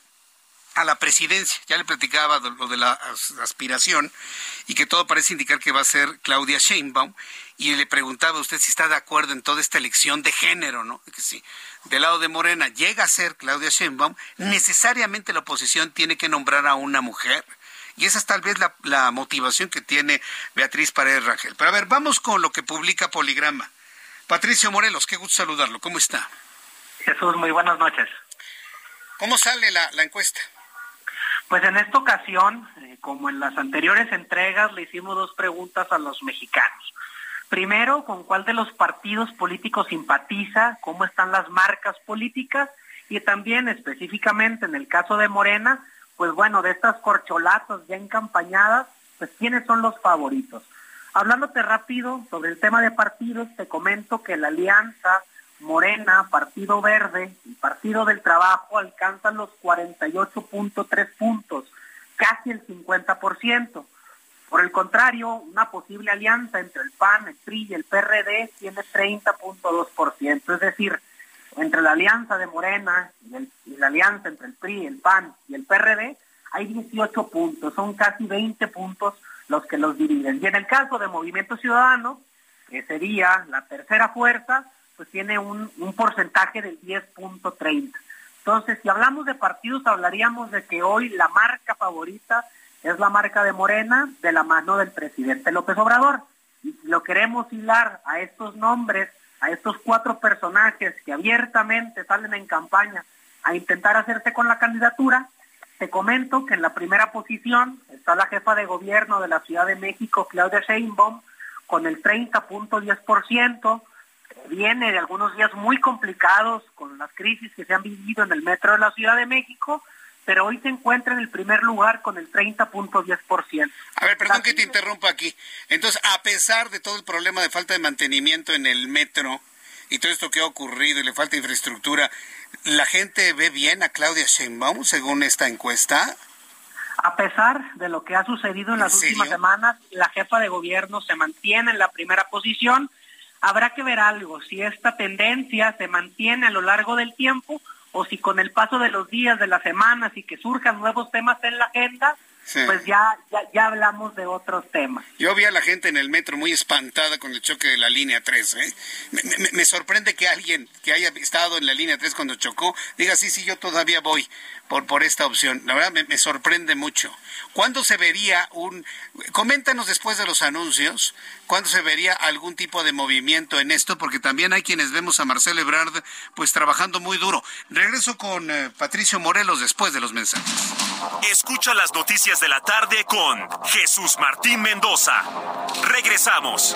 a la presidencia. Ya le platicaba lo de la aspiración y que todo parece indicar que va a ser Claudia Sheinbaum. Y le preguntaba a usted si está de acuerdo en toda esta elección de género, ¿no? Que si del lado de Morena llega a ser Claudia Sheinbaum, necesariamente la oposición tiene que nombrar a una mujer. Y esa es tal vez la, motivación que tiene Beatriz Paredes Rangel. Pero a ver, vamos con lo que publica Poligrama. Patricio Morelos, qué gusto saludarlo. ¿Cómo está? Jesús, muy buenas noches. ¿Cómo sale la, encuesta? Pues en esta ocasión, eh, como en las anteriores entregas, le hicimos dos preguntas a los mexicanos. Primero, ¿con cuál de los partidos políticos simpatiza? ¿Cómo están las marcas políticas? Y también específicamente en el caso de Morena, pues bueno, de estas corcholatas ya encampañadas, pues quiénes son los favoritos. Hablándote rápido sobre el tema de partidos, te comento que la alianza Morena, Partido Verde y Partido del Trabajo alcanzan los 48.3 puntos, casi el 50%. Por el contrario, una posible alianza entre el PAN, el PRI y el PRD tiene 30.2%, es decir, entre la alianza de Morena y, la alianza entre el PRI, el PAN y el PRD, hay 18 puntos, son casi 20 puntos los que los dividen. Y en el caso de Movimiento Ciudadano, que sería la tercera fuerza, pues tiene un, un porcentaje del 10.30. Entonces, si hablamos de partidos, hablaríamos de que hoy la marca favorita es la marca de Morena de la mano del presidente López Obrador. Y si lo queremos hilar a estos nombres a estos cuatro personajes que abiertamente salen en campaña a intentar hacerse con la candidatura, te comento que en la primera posición está la jefa de gobierno de la Ciudad de México, Claudia Sheinbaum, con el 30.10%, viene de algunos días muy complicados con las crisis que se han vivido en el metro de la Ciudad de México, pero hoy se encuentra en el primer lugar con el 30.10%. A ver, perdón que te interrumpa aquí. Entonces, a pesar de todo el problema de falta de mantenimiento en el metro y todo esto que ha ocurrido y le falta infraestructura, ¿la gente ve bien a Claudia Sheinbaum según esta encuesta? A pesar de lo que ha sucedido en las últimas semanas, la jefa de gobierno se mantiene en la primera posición. Habrá que ver algo, si esta tendencia se mantiene a lo largo del tiempo o si con el paso de los días, de las semanas y que surjan nuevos temas en la agenda, pues ya, ya, hablamos de otros temas. Yo vi a la gente en el metro muy espantada con el choque de la línea 3. ¿eh? Me, sorprende que alguien que haya estado en la línea 3 cuando chocó diga, sí, sí, yo todavía voy por, por esta opción. La verdad me, sorprende mucho. ¿Cuándo se vería un... Coméntanos después de los anuncios, ¿cuándo se vería algún tipo de movimiento en esto? Porque también hay quienes vemos a Marcelo Ebrard pues trabajando muy duro. Regreso con eh, Patricio Morelos después de los mensajes. Escucha las noticias de la tarde con Jesús Martín Mendoza. Regresamos.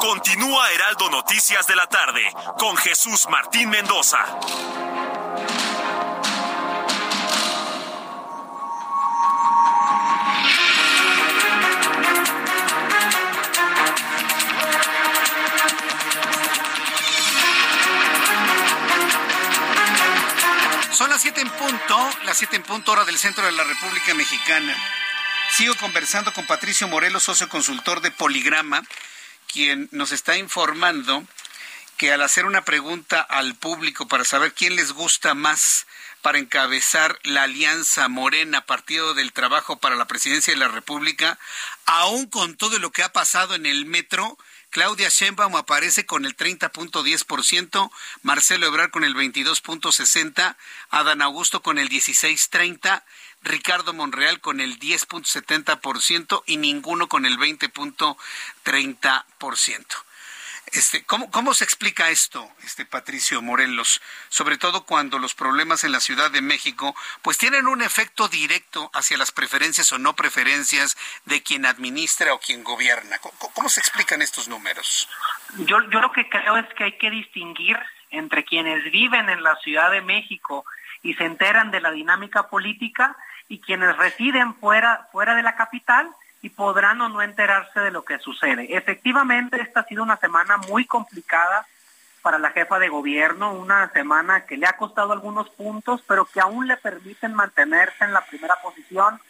Continúa Heraldo Noticias de la tarde con Jesús Martín Mendoza. Son las siete en punto, las siete en punto hora del centro de la República Mexicana. Sigo conversando con Patricio Morelos, socio consultor de Poligrama, quien nos está informando que al hacer una pregunta al público para saber quién les gusta más para encabezar la Alianza Morena, Partido del Trabajo para la Presidencia de la República, aún con todo lo que ha pasado en el metro, Claudia Sheinbaum aparece con el 30.10%, Marcelo Ebrard con el 22.60%, Adán Augusto con el 16.30%, Ricardo Monreal con el 10.70% y ninguno con el 20.30%. Este, ¿cómo, ¿Cómo se explica esto, este Patricio Morelos? Sobre todo cuando los problemas en la Ciudad de México pues tienen un efecto directo hacia las preferencias o no preferencias de quien administra o quien gobierna. ¿Cómo, se explican estos números? Yo, yo lo que creo es que hay que distinguir entre quienes viven en la Ciudad de México y se enteran de la dinámica política y quienes residen fuera, fuera de la capital y podrán o no enterarse de lo que sucede. Efectivamente, esta ha sido una semana muy complicada para la jefa de gobierno, una semana que le ha costado algunos puntos, pero que aún le permiten mantenerse en la primera posición,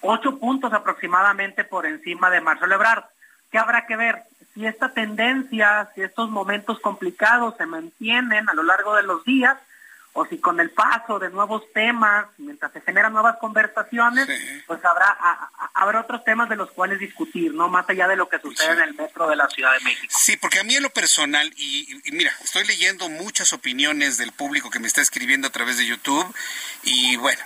ocho puntos aproximadamente por encima de Marcelo Ebrard. ¿Qué habrá que ver? Si esta tendencia, si estos momentos complicados se mantienen a lo largo de los días, o si con el paso de nuevos temas, mientras se generan nuevas conversaciones, pues habrá habrá otros temas de los cuales discutir, ¿no? Más allá de lo que sucede en el metro de la Ciudad de México. Sí, porque a mí en lo personal, y, mira, estoy leyendo muchas opiniones del público que me está escribiendo a través de YouTube, y bueno,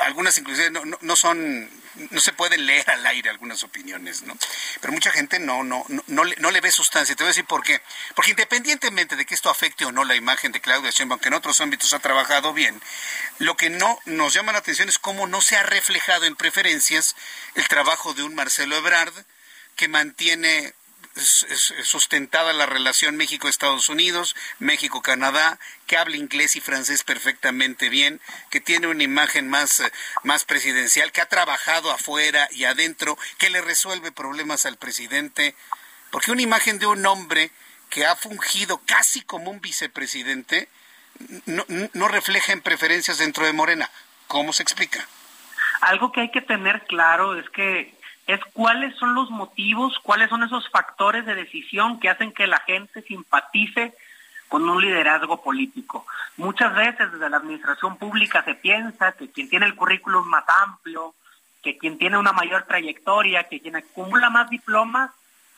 algunas inclusive no, no son no se pueden leer al aire algunas opiniones, ¿no? Pero mucha gente no, no, no, no, le, no le ve sustancia. Te voy a decir por qué. Porque independientemente de que esto afecte o no la imagen de Claudia Sheinbaum, que en otros ámbitos ha trabajado bien, lo que no nos llama la atención es cómo no se ha reflejado en preferencias el trabajo de un Marcelo Ebrard que mantiene sustentada la relación México-Estados Unidos, México-Canadá, que habla inglés y francés perfectamente bien, que tiene una imagen más, eh, más presidencial, que ha trabajado afuera y adentro, que le resuelve problemas al presidente. Porque una imagen de un hombre que ha fungido casi como un vicepresidente no, no refleja en preferencias dentro de Morena. ¿Cómo se explica? Algo que hay que tener claro es que es cuáles son los motivos, cuáles son esos factores de decisión que hacen que la gente simpatice con un liderazgo político. Muchas veces desde la administración pública se piensa que quien tiene el currículum más amplio, que quien tiene una mayor trayectoria, que quien acumula más diplomas,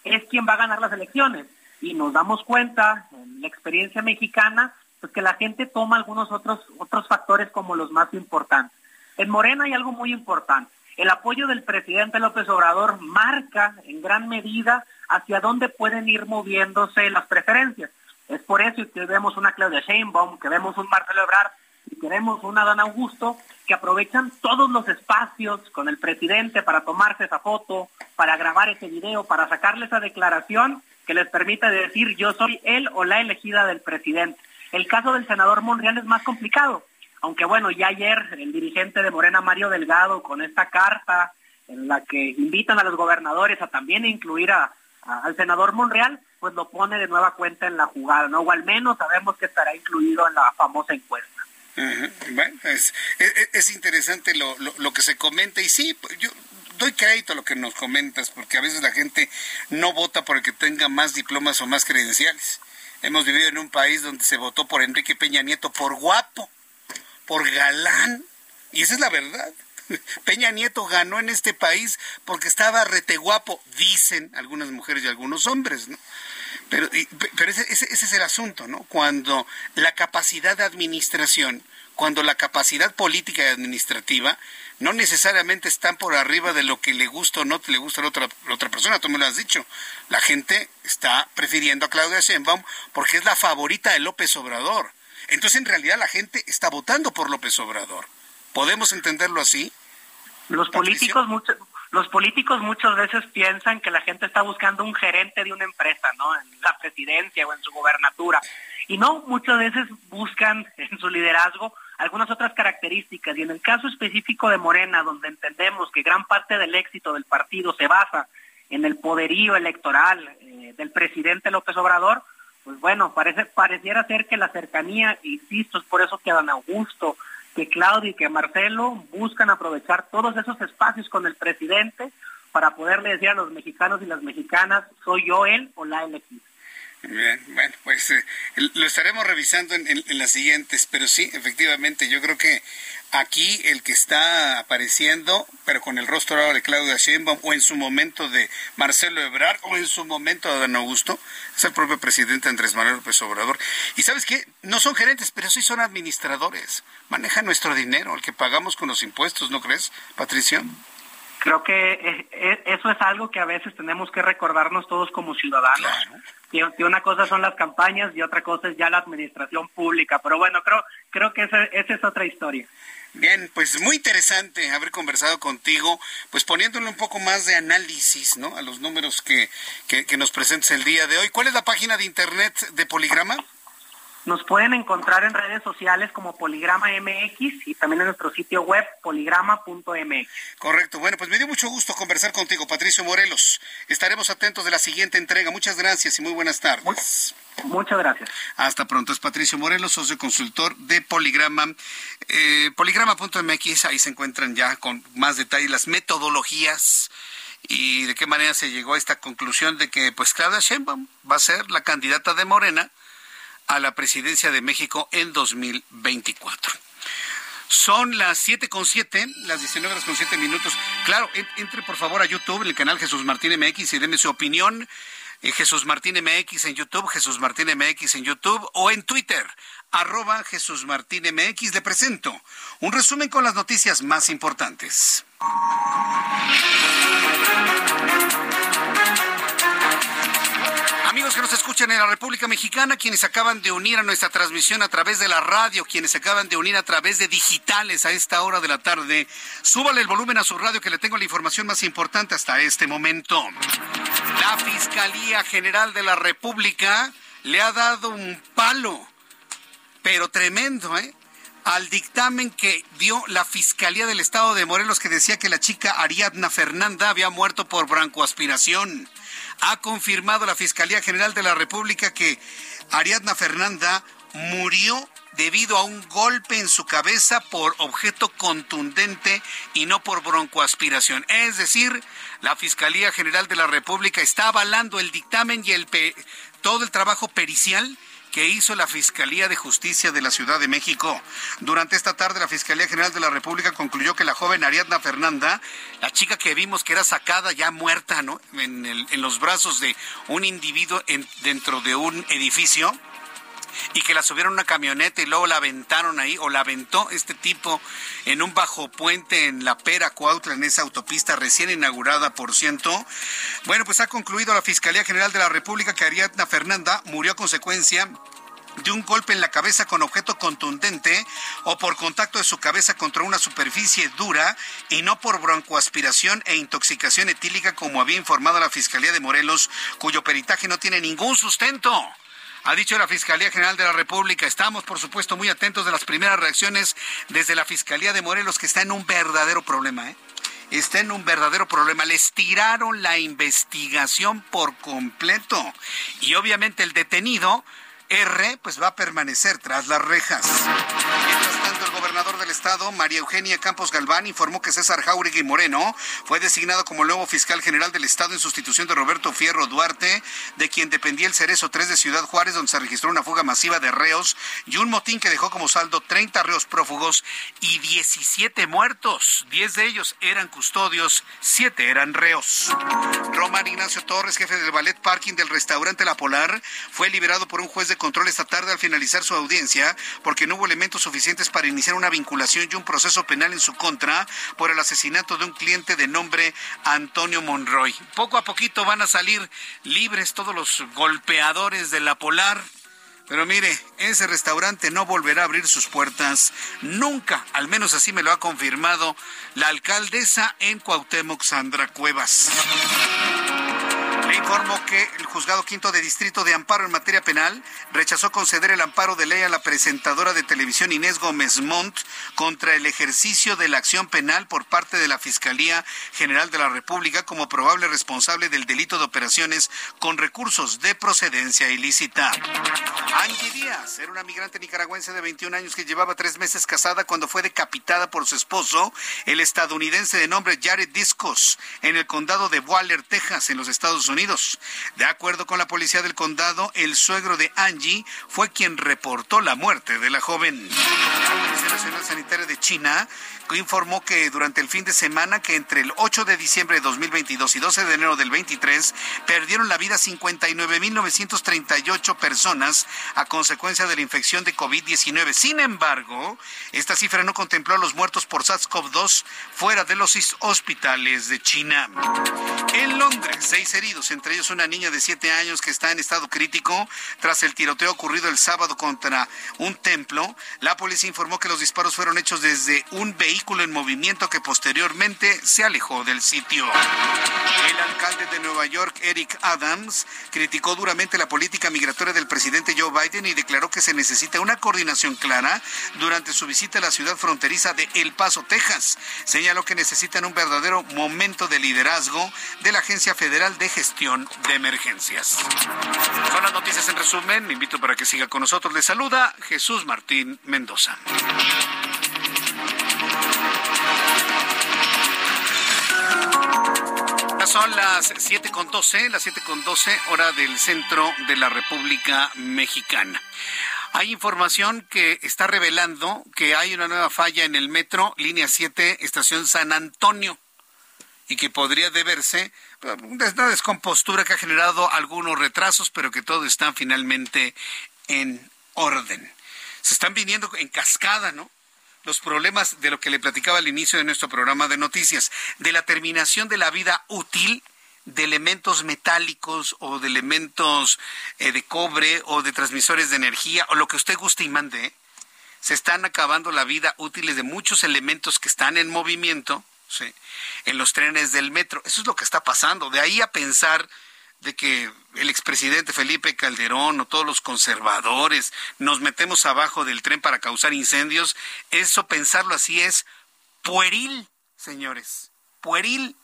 es quien va a ganar las elecciones. Y nos damos cuenta en la experiencia mexicana, pues que la gente toma algunos otros, otros factores como los más importantes. En Morena hay algo muy importante. El apoyo del presidente López Obrador marca en gran medida hacia dónde pueden ir moviéndose las preferencias. Es por eso que vemos una Claudia Sheinbaum, que vemos un Marcelo Ebrard y que vemos una Dan Augusto que aprovechan todos los espacios con el presidente para tomarse esa foto, para grabar ese video, para sacarle esa declaración que les permite decir yo soy él o la elegida del presidente. El caso del senador Monreal es más complicado, aunque bueno, ya ayer el dirigente de Morena, Mario Delgado, con esta carta en la que invitan a los gobernadores a también incluir a, al senador Monreal, pues lo pone de nueva cuenta en la jugada, ¿no? O al menos sabemos que estará incluido en la famosa encuesta. Bueno, es, es, interesante lo, lo, que se comenta y sí, pues, yo doy crédito a lo que nos comentas porque a veces la gente no vota por el que tenga más diplomas o más credenciales. Hemos vivido en un país donde se votó por Enrique Peña Nieto por guapo, por galán, y esa es la verdad. Peña Nieto ganó en este país porque estaba rete guapo, dicen algunas mujeres y algunos hombres, ¿no? Pero, pero ese, ese, es el asunto, ¿no? Cuando la capacidad de administración, cuando la capacidad política y administrativa no necesariamente están por arriba de lo que le gusta o no le gusta a la otra, la otra persona, tú me lo has dicho. La gente está prefiriendo a Claudia Sheinbaum porque es la favorita de López Obrador. Entonces, en realidad, la gente está votando por López Obrador. ¿Podemos entenderlo así? Los políticos, muchos los políticos muchas veces piensan que la gente está buscando un gerente de una empresa, ¿no? En la presidencia o en su gobernatura. Y no, muchas veces buscan en su liderazgo algunas otras características. Y en el caso específico de Morena, donde entendemos que gran parte del éxito del partido se basa en el poderío electoral eh, del presidente López Obrador, pues bueno, pareciera ser que la cercanía, insisto, es por eso que Don Augusto, que Claudio y que Marcelo buscan aprovechar todos esos espacios con el presidente para poderle decir a los mexicanos y las mexicanas, soy yo él o la elegida. Bien, bueno, pues eh, lo estaremos revisando en, las siguientes, pero sí, efectivamente, yo creo que aquí el que está apareciendo, pero con el rostro ahora de Claudia Sheinbaum, o en su momento de Marcelo Ebrard, o en su momento de Don Augusto, es el propio presidente Andrés Manuel López Obrador. Y sabes qué, no son gerentes, pero sí son administradores, manejan nuestro dinero, el que pagamos con los impuestos, ¿no crees, Patricio? Creo que eso es algo que a veces tenemos que recordarnos todos como ciudadanos. Que una cosa son las campañas y otra cosa es ya la administración pública. Pero bueno, creo, creo que esa, esa es otra historia. Bien, pues muy interesante haber conversado contigo, pues poniéndole un poco más de análisis, ¿no? A los números que, que, que nos presentes el día de hoy. ¿Cuál es la página de internet de Poligrama? Nos pueden encontrar en redes sociales como Poligrama MX y también en nuestro sitio web poligrama.mx. Correcto. Bueno, pues me dio mucho gusto conversar contigo, Patricio Morelos. Estaremos atentos de la siguiente entrega. Muchas gracias y muy buenas tardes. Muchas gracias. Hasta pronto. Es Patricio Morelos, socio consultor de Poligrama. Eh, poligrama.mx, ahí se encuentran ya con más detalle las metodologías y de qué manera se llegó a esta conclusión de que pues Claudia Sheinbaum va a ser la candidata de Morena a la presidencia de México en 2024. Son las siete con siete, las 19 horas con siete minutos. Claro, entre por favor a YouTube, en el canal Jesús Martín MX y déme su opinión. Eh, Jesús Martín MX en YouTube, Jesús Martín MX en YouTube o en Twitter, arroba Jesús Martín MX. Le presento un resumen con las noticias más importantes. Amigos que nos escuchan en la República Mexicana, quienes acaban de unir a nuestra transmisión a través de la radio, quienes acaban de unir a través de digitales a esta hora de la tarde, súbale el volumen a su radio que le tengo la información más importante hasta este momento. La Fiscalía General de la República le ha dado un palo, pero tremendo, ¿eh? al dictamen que dio la Fiscalía del Estado de Morelos que decía que la chica Ariadna Fernanda había muerto por brancoaspiración ha confirmado la Fiscalía General de la República que Ariadna Fernanda murió debido a un golpe en su cabeza por objeto contundente y no por broncoaspiración. Es decir, la Fiscalía General de la República está avalando el dictamen y el todo el trabajo pericial que hizo la Fiscalía de Justicia de la Ciudad de México. Durante esta tarde, la Fiscalía General de la República concluyó que la joven Ariadna Fernanda, la chica que vimos que era sacada ya muerta, ¿no? En, los brazos de un individuo en, dentro de un edificio, y que la subieron a una camioneta y luego la aventaron ahí, o la aventó este tipo en un bajo puente en La Pera, Cuautla, en esa autopista recién inaugurada, por ciento. Bueno, pues ha concluido la Fiscalía General de la República que Ariadna Fernanda murió a consecuencia de un golpe en la cabeza con objeto contundente o por contacto de su cabeza contra una superficie dura y no por broncoaspiración e intoxicación etílica como había informado la Fiscalía de Morelos, cuyo peritaje no tiene ningún sustento. Ha dicho la Fiscalía General de la República. Estamos, por supuesto, muy atentos de las primeras reacciones desde la Fiscalía de Morelos, que está en un verdadero problema. ¿eh? Está en un verdadero problema. Les tiraron la investigación por completo. Y obviamente el detenido R pues va a permanecer tras las rejas. El gobernador del estado, María Eugenia Campos Galván, informó que César Jauregui Moreno fue designado como nuevo fiscal general del estado en sustitución de Roberto Fierro Duarte, de quien dependía el Cerezo 3 de Ciudad Juárez, donde se registró una fuga masiva de reos y un motín que dejó como saldo 30 reos prófugos y 17 muertos. 10 de ellos eran custodios, 7 eran reos. Román Ignacio Torres, jefe del ballet parking del restaurante La Polar, fue liberado por un juez de control esta tarde al finalizar su audiencia porque no hubo elementos suficientes para iniciar una vinculación y un proceso penal en su contra por el asesinato de un cliente de nombre Antonio Monroy. Poco a poquito van a salir libres todos los golpeadores de la Polar. Pero mire, ese restaurante no volverá a abrir sus puertas nunca, al menos así me lo ha confirmado la alcaldesa en Cuauhtémoc, Sandra Cuevas. Informo que el juzgado quinto de distrito de amparo en materia penal rechazó conceder el amparo de ley a la presentadora de televisión Inés Gómez Montt contra el ejercicio de la acción penal por parte de la Fiscalía General de la República como probable responsable del delito de operaciones con recursos de procedencia ilícita. Angie Díaz era una migrante nicaragüense de 21 años que llevaba tres meses casada cuando fue decapitada por su esposo, el estadounidense de nombre Jared Discos, en el condado de Waller, Texas, en los Estados Unidos. De acuerdo con la policía del condado, el suegro de Angie fue quien reportó la muerte de la joven. La Policía Nacional Sanitaria de China informó que durante el fin de semana que entre el 8 de diciembre de 2022 y 12 de enero del 23 perdieron la vida 59.938 personas a consecuencia de la infección de COVID-19. Sin embargo, esta cifra no contempló a los muertos por SARS-CoV-2 fuera de los hospitales de China. En Londres, seis heridos, entre ellos una niña de 7 años que está en estado crítico tras el tiroteo ocurrido el sábado contra un templo. La policía informó que los disparos fueron hechos desde un vehículo en movimiento que posteriormente se alejó del sitio. El alcalde de Nueva York, Eric Adams, criticó duramente la política migratoria del presidente Joe Biden y declaró que se necesita una coordinación clara durante su visita a la ciudad fronteriza de El Paso, Texas. Señaló que necesitan un verdadero momento de liderazgo de la Agencia Federal de Gestión de Emergencias. Son las noticias en resumen. Me invito para que siga con nosotros. Le saluda Jesús Martín Mendoza. Son las 7 con 12, las 7 con 12, hora del centro de la República Mexicana. Hay información que está revelando que hay una nueva falla en el metro, línea 7, estación San Antonio, y que podría deberse a una descompostura que ha generado algunos retrasos, pero que todo está finalmente en orden. Se están viniendo en cascada, ¿no? Los problemas de lo que le platicaba al inicio de nuestro programa de noticias, de la terminación de la vida útil de elementos metálicos o de elementos eh, de cobre o de transmisores de energía o lo que usted guste y mande, se están acabando la vida útil de muchos elementos que están en movimiento en los trenes del metro. Eso es lo que está pasando. De ahí a pensar de que el expresidente Felipe Calderón o todos los conservadores nos metemos abajo del tren para causar incendios, eso pensarlo así es pueril, señores, pueril.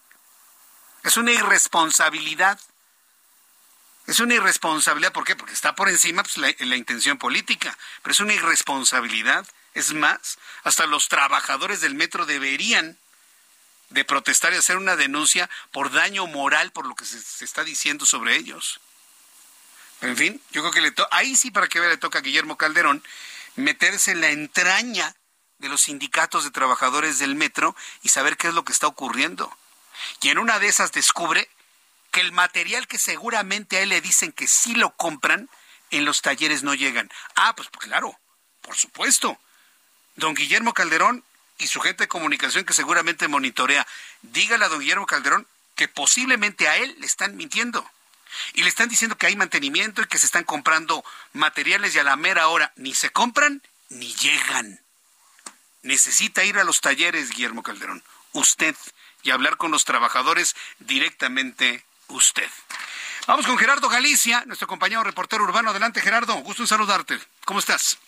Es una irresponsabilidad. Es una irresponsabilidad, ¿por qué? Porque está por encima pues, la, la intención política, pero es una irresponsabilidad. Es más, hasta los trabajadores del metro deberían de protestar y hacer una denuncia por daño moral por lo que se, está diciendo sobre ellos. en fin, yo creo que le ahí sí para que vea le toca a Guillermo Calderón meterse en la entraña de los sindicatos de trabajadores del metro y saber qué es lo que está ocurriendo. Y en una de esas descubre que el material que seguramente a él le dicen que sí lo compran, en los talleres no llegan. Ah, pues claro, por supuesto. Don Guillermo Calderón y su gente de comunicación que seguramente monitorea, dígale a don Guillermo Calderón que posiblemente a él le están mintiendo. Y le están diciendo que hay mantenimiento y que se están comprando materiales y a la mera hora ni se compran ni llegan. Necesita ir a los talleres, Guillermo Calderón, usted, y hablar con los trabajadores directamente usted. Vamos con Gerardo Galicia, nuestro compañero reportero urbano. Adelante, Gerardo. Gusto en saludarte. ¿Cómo estás?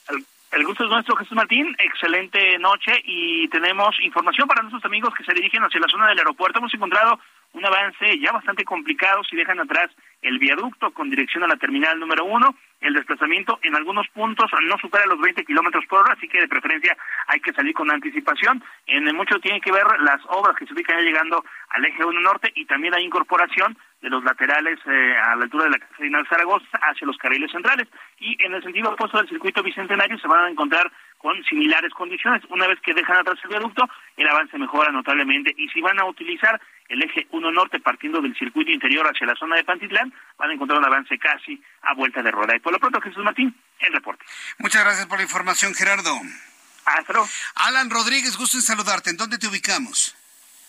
El gusto es nuestro, Jesús Martín. Excelente noche y tenemos información para nuestros amigos que se dirigen hacia la zona del aeropuerto. Hemos encontrado un avance ya bastante complicado si dejan atrás el viaducto con dirección a la terminal número uno. El desplazamiento en algunos puntos no supera los 20 kilómetros por hora, así que de preferencia hay que salir con anticipación. En mucho tiene que ver las obras que se ubican ya llegando al eje 1 norte y también la incorporación de los laterales eh, a la altura de la Casa Zaragoza hacia los carriles centrales. Y en el sentido opuesto del circuito bicentenario se van a encontrar con similares condiciones. Una vez que dejan atrás el viaducto, el avance mejora notablemente. Y si van a utilizar el eje 1 norte partiendo del circuito interior hacia la zona de Pantitlán, van a encontrar un avance casi a vuelta de rueda. Y por lo pronto, Jesús Martín, el reporte. Muchas gracias por la información, Gerardo. Hasta luego. Alan Rodríguez, gusto en saludarte. ¿En dónde te ubicamos?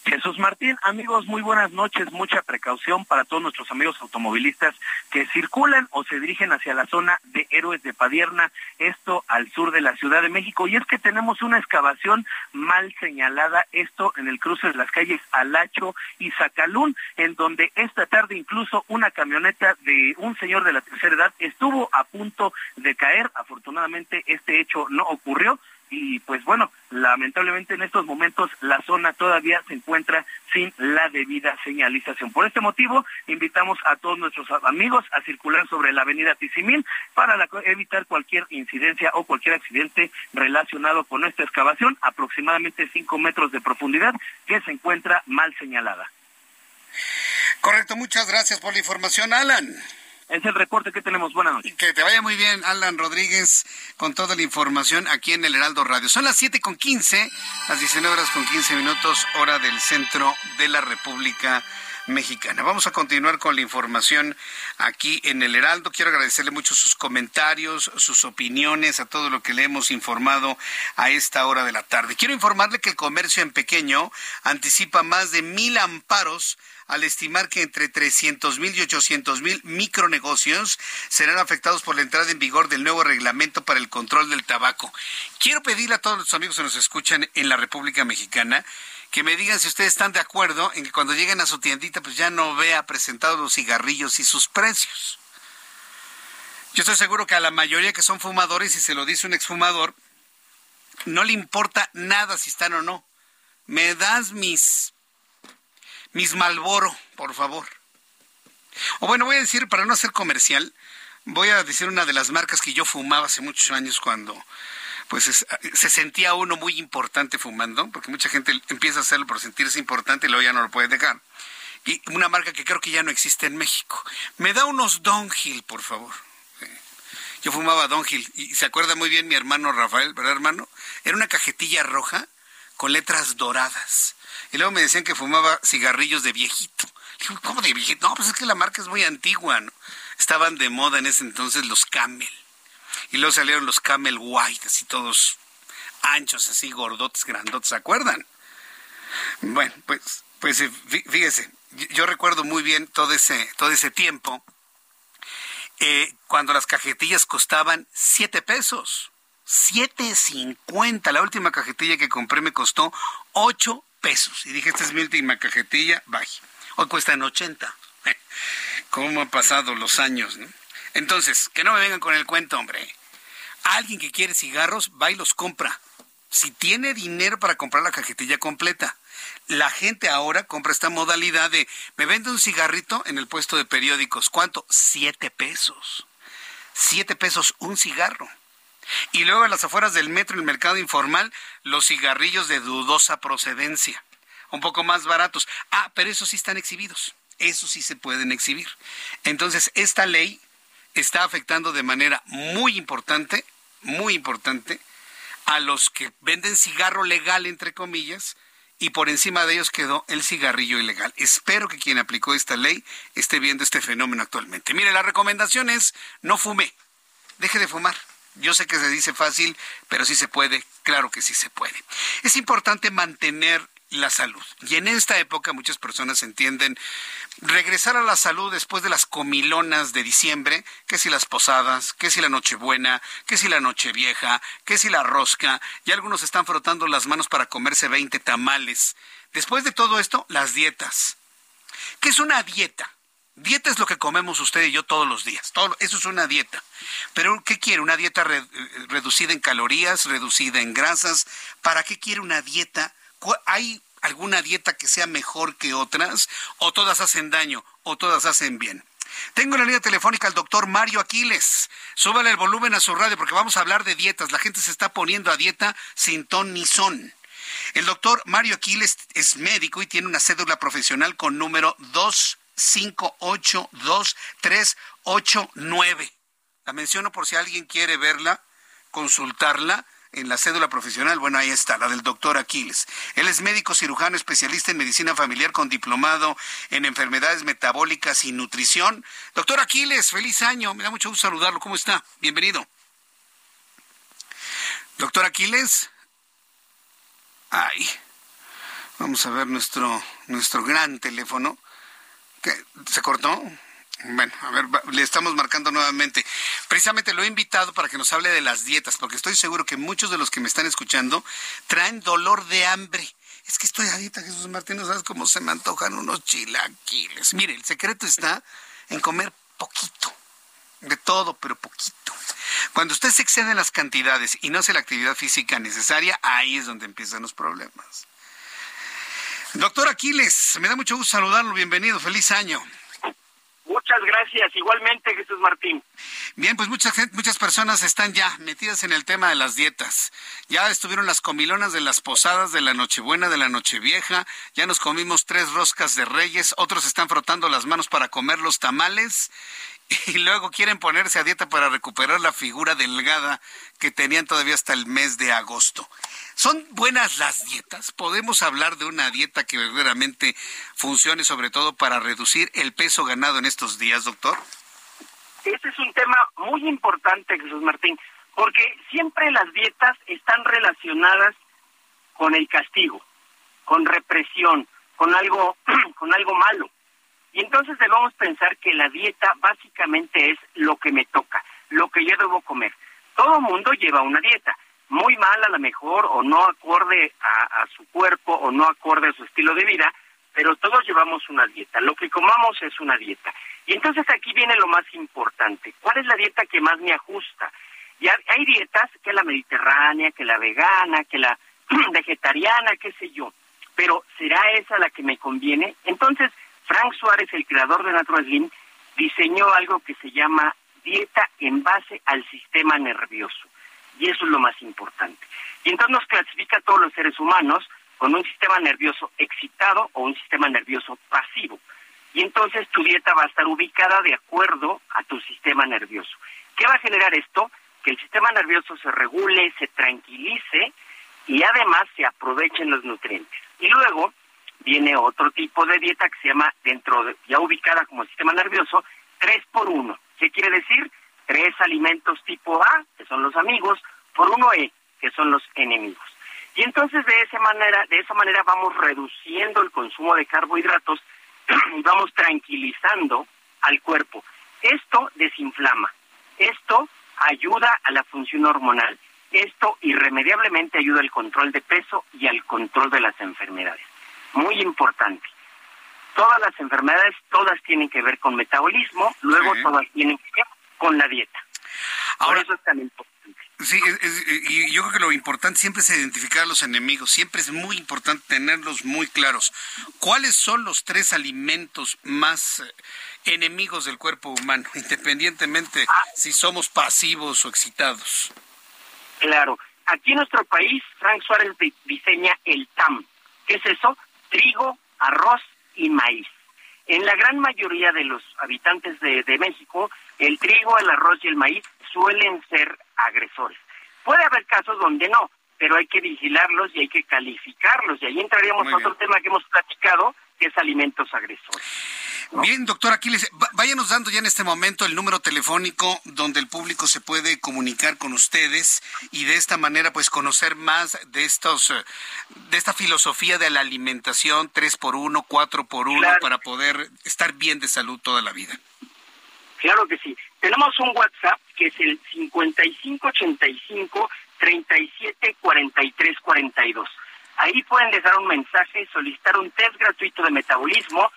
Jesús Martín, amigos, muy buenas noches. Mucha precaución para todos nuestros amigos automovilistas que circulan o se dirigen hacia la zona de Héroes de Padierna, esto al sur de la Ciudad de México. Y es que tenemos una excavación mal señalada, esto en el cruce de las calles Alacho y Zacalún, en donde esta tarde incluso una camioneta de un señor de la tercera edad estuvo a punto de caer. Afortunadamente este hecho no ocurrió y pues bueno, lamentablemente en estos momentos la zona todavía se encuentra sin la debida señalización. Por este motivo, invitamos a todos nuestros amigos a circular sobre la avenida Tizimín para evitar cualquier incidencia o cualquier accidente relacionado con esta excavación, aproximadamente cinco metros de profundidad, que se encuentra mal señalada. Correcto, muchas gracias por la información, Alan. Es el reporte que tenemos. Buenas noches. Que te vaya muy bien, Alan Rodríguez, con toda la información aquí en el Heraldo Radio. Son las siete con quince, las 19 horas con 15 minutos, hora del centro de la República Mexicana. Vamos a continuar con la información aquí en el Heraldo. Quiero agradecerle mucho sus comentarios, sus opiniones, a todo lo que le hemos informado a esta hora de la tarde. Quiero informarle que el comercio en pequeño anticipa más de mil amparos al estimar que entre 300 mil y 800 mil micronegocios serán afectados por la entrada en vigor del nuevo reglamento para el control del tabaco. Quiero pedirle a todos los amigos que nos escuchan en la República Mexicana que me digan si ustedes están de acuerdo en que cuando lleguen a su tiendita pues ya no vea presentados los cigarrillos y sus precios. Yo estoy seguro que a la mayoría que son fumadores, y se lo dice un exfumador, no le importa nada si están o no. Me das mis mis Malboro, por favor. O bueno, voy a decir, para no hacer comercial, voy a decir una de las marcas que yo fumaba hace muchos años cuando pues se sentía uno muy importante fumando, porque mucha gente empieza a hacerlo por sentirse importante y luego ya no lo puede dejar. Y una marca que creo que ya no existe en México. Me da unos Donhill, por favor. Yo fumaba Donhill y se acuerda muy bien mi hermano Rafael, ¿verdad, hermano? Era una cajetilla roja con letras doradas. Y luego me decían que fumaba cigarrillos de viejito. ¿cómo de viejito? No, pues es que la marca es muy antigua, ¿no? Estaban de moda en ese entonces los Camel. Y luego salieron los Camel White, así todos anchos, así gordotes, grandotes, ¿se acuerdan? Bueno, pues, pues eh, fíjese, yo recuerdo muy bien todo ese, todo ese tiempo, eh, cuando las cajetillas costaban siete pesos. 7.50. La última cajetilla que compré me costó 8 pesos. Y dije, esta es mi última cajetilla, bye. Hoy cuestan 80. ¿Cómo han pasado los años? Entonces, que no me vengan con el cuento, hombre. Alguien que quiere cigarros, va y los compra. Si tiene dinero para comprar la cajetilla completa. La gente ahora compra esta modalidad de, me vende un cigarrito en el puesto de periódicos. ¿Cuánto? Siete pesos. Siete pesos un cigarro. Y luego en las afueras del metro, el mercado informal, los cigarrillos de dudosa procedencia, un poco más baratos. Ah, pero esos sí están exhibidos, esos sí se pueden exhibir. Entonces, esta ley está afectando de manera muy importante, muy importante, a los que venden cigarro legal, entre comillas, y por encima de ellos quedó el cigarrillo ilegal. Espero que quien aplicó esta ley esté viendo este fenómeno actualmente. Mire, la recomendación es no fume, deje de fumar. Yo sé que se dice fácil, pero sí se puede, claro que sí se puede. Es importante mantener la salud. Y en esta época muchas personas entienden regresar a la salud después de las comilonas de diciembre, que si las posadas, que si la Nochebuena, que si la Nochevieja, que si la rosca, y algunos están frotando las manos para comerse 20 tamales. Después de todo esto, las dietas. ¿Qué es una dieta? Dieta es lo que comemos usted y yo todos los días. Todo, eso es una dieta. Pero ¿qué quiere? ¿Una dieta reducida en calorías, reducida en grasas? ¿Para qué quiere una dieta? ¿Hay alguna dieta que sea mejor que otras? ¿O todas hacen daño? ¿O todas hacen bien? Tengo en la línea telefónica al doctor Mario Aquiles. Súbale el volumen a su radio porque vamos a hablar de dietas. La gente se está poniendo a dieta sin ton ni son. El doctor Mario Aquiles es médico y tiene una cédula profesional con número 2582389. La menciono por si alguien quiere verla, consultarla en la cédula profesional, bueno, ahí está, la del doctor Aquiles. Él es médico cirujano especialista en medicina familiar con diplomado en enfermedades metabólicas y nutrición. Doctor Aquiles, feliz año, me da mucho gusto saludarlo, ¿cómo está? Bienvenido. Doctor Aquiles. Ay, vamos a ver nuestro, nuestro gran teléfono. ¿Qué? ¿Se cortó? Bueno, a ver, le estamos marcando nuevamente. Precisamente lo he invitado para que nos hable de las dietas, porque estoy seguro que muchos de los que me están escuchando traen dolor de hambre. Es que estoy a Jesús Martín, no sabes cómo se me antojan unos chilaquiles. Mire, el secreto está en comer poquito, de todo, pero poquito. Cuando usted se excede en las cantidades y no hace la actividad física necesaria, ahí es donde empiezan los problemas. Doctor Aquiles, me da mucho gusto saludarlo, bienvenido, feliz año. Muchas gracias, igualmente Jesús Martín. Bien, pues muchas muchas personas están ya metidas en el tema de las dietas. Ya estuvieron las comilonas de las posadas de la Nochebuena, de la Nochevieja, ya nos comimos tres roscas de Reyes, otros están frotando las manos para comer los tamales y luego quieren ponerse a dieta para recuperar la figura delgada que tenían todavía hasta el mes de agosto. ¿Son buenas las dietas? ¿Podemos hablar de una dieta que verdaderamente funcione sobre todo para reducir el peso ganado en estos días, doctor? Ese es un tema muy importante, Jesús Martín, porque siempre las dietas están relacionadas con el castigo, con represión, con algo, con algo malo. Y entonces debemos pensar que la dieta básicamente es lo que me toca, lo que yo debo comer. Todo mundo lleva una dieta muy mal a lo mejor o no acorde a, su cuerpo o no acorde a su estilo de vida, pero todos llevamos una dieta. Lo que comamos es una dieta. Y entonces aquí viene lo más importante. ¿Cuál es la dieta que más me ajusta? Y hay dietas que la mediterránea, que la vegana, que la vegetariana, qué sé yo. Pero ¿será esa la que me conviene? Entonces, Frank Suárez, el creador de Natural Slim, diseñó algo que se llama dieta en base al sistema nervioso. Y eso es lo más importante. Y entonces nos clasifica a todos los seres humanos con un sistema nervioso excitado o un sistema nervioso pasivo. Y entonces tu dieta va a estar ubicada de acuerdo a tu sistema nervioso. ¿Qué va a generar esto? Que el sistema nervioso se regule, se tranquilice y además se aprovechen los nutrientes. Y luego viene otro tipo de dieta que se llama, dentro de, ya ubicada como sistema nervioso, 3 por 1. ¿Qué quiere decir? Tres alimentos tipo A, que son los amigos, por uno E, que son los enemigos. Y entonces de esa manera, de esa manera vamos reduciendo el consumo de carbohidratos y vamos tranquilizando al cuerpo. Esto desinflama, esto ayuda a la función hormonal, esto irremediablemente ayuda al control de peso y al control de las enfermedades. Muy importante. Todas las enfermedades, todas tienen que ver con metabolismo, luego todas tienen que ver con la dieta. Ahora, eso es tan importante. Sí, y yo creo que lo importante siempre es identificar a los enemigos, siempre es muy importante tenerlos muy claros. ¿Cuáles son los tres alimentos más eh, enemigos del cuerpo humano, independientemente ah. si somos pasivos o excitados? Claro, aquí en nuestro país, Frank Suárez diseña el TAM. ¿Qué es eso? Trigo, arroz y maíz. En la gran mayoría de los habitantes de, México, el trigo, el arroz y el maíz suelen ser agresores. Puede haber casos donde no, pero hay que vigilarlos y hay que calificarlos. Y ahí entraríamos a otro tema que hemos platicado, que es alimentos agresores. Bien, doctor Aquiles, váyanos dando ya en este momento el número telefónico donde el público se puede comunicar con ustedes y de esta manera pues conocer más de estos eh, de esta filosofía de la alimentación 3 por 1, 4 por 1 para poder estar bien de salud toda la vida. Claro que sí. Tenemos un WhatsApp que es el 5585 374342. Ahí pueden dejar un mensaje, solicitar un test gratuito de metabolismo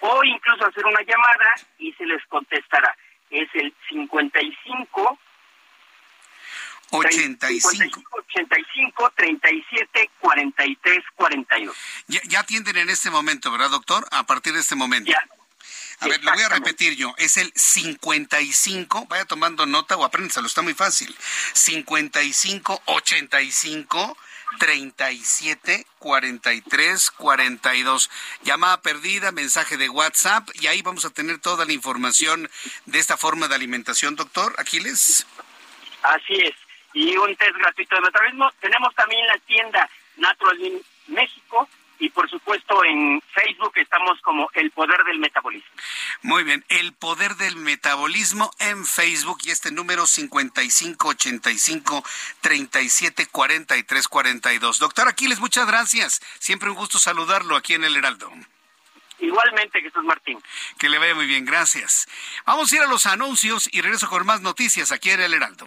o incluso hacer una llamada y se les contestará. Es el 55 85 85 37 43 42. Ya, ya atienden en este momento, ¿verdad, doctor? A partir de este momento. Ya. A ver, lo voy a repetir yo. Es el 55, vaya tomando nota o apréndenselo, está muy fácil. 55 85 37 43 42. Llamada perdida, mensaje de WhatsApp y ahí vamos a tener toda la información de esta forma de alimentación, doctor Aquiles. Así es. Y un test gratuito de metabolismo. Tenemos también la tienda Natural México y por supuesto en Facebook estamos como El Poder del Metabolismo. Muy bien, El Poder del Metabolismo en Facebook y este número 5585 374342. Doctor Aquiles, muchas gracias. Siempre un gusto saludarlo aquí en El Heraldo. Igualmente, Jesús Martín. Que le vaya muy bien, gracias. Vamos a ir a los anuncios y regreso con más noticias aquí en El Heraldo.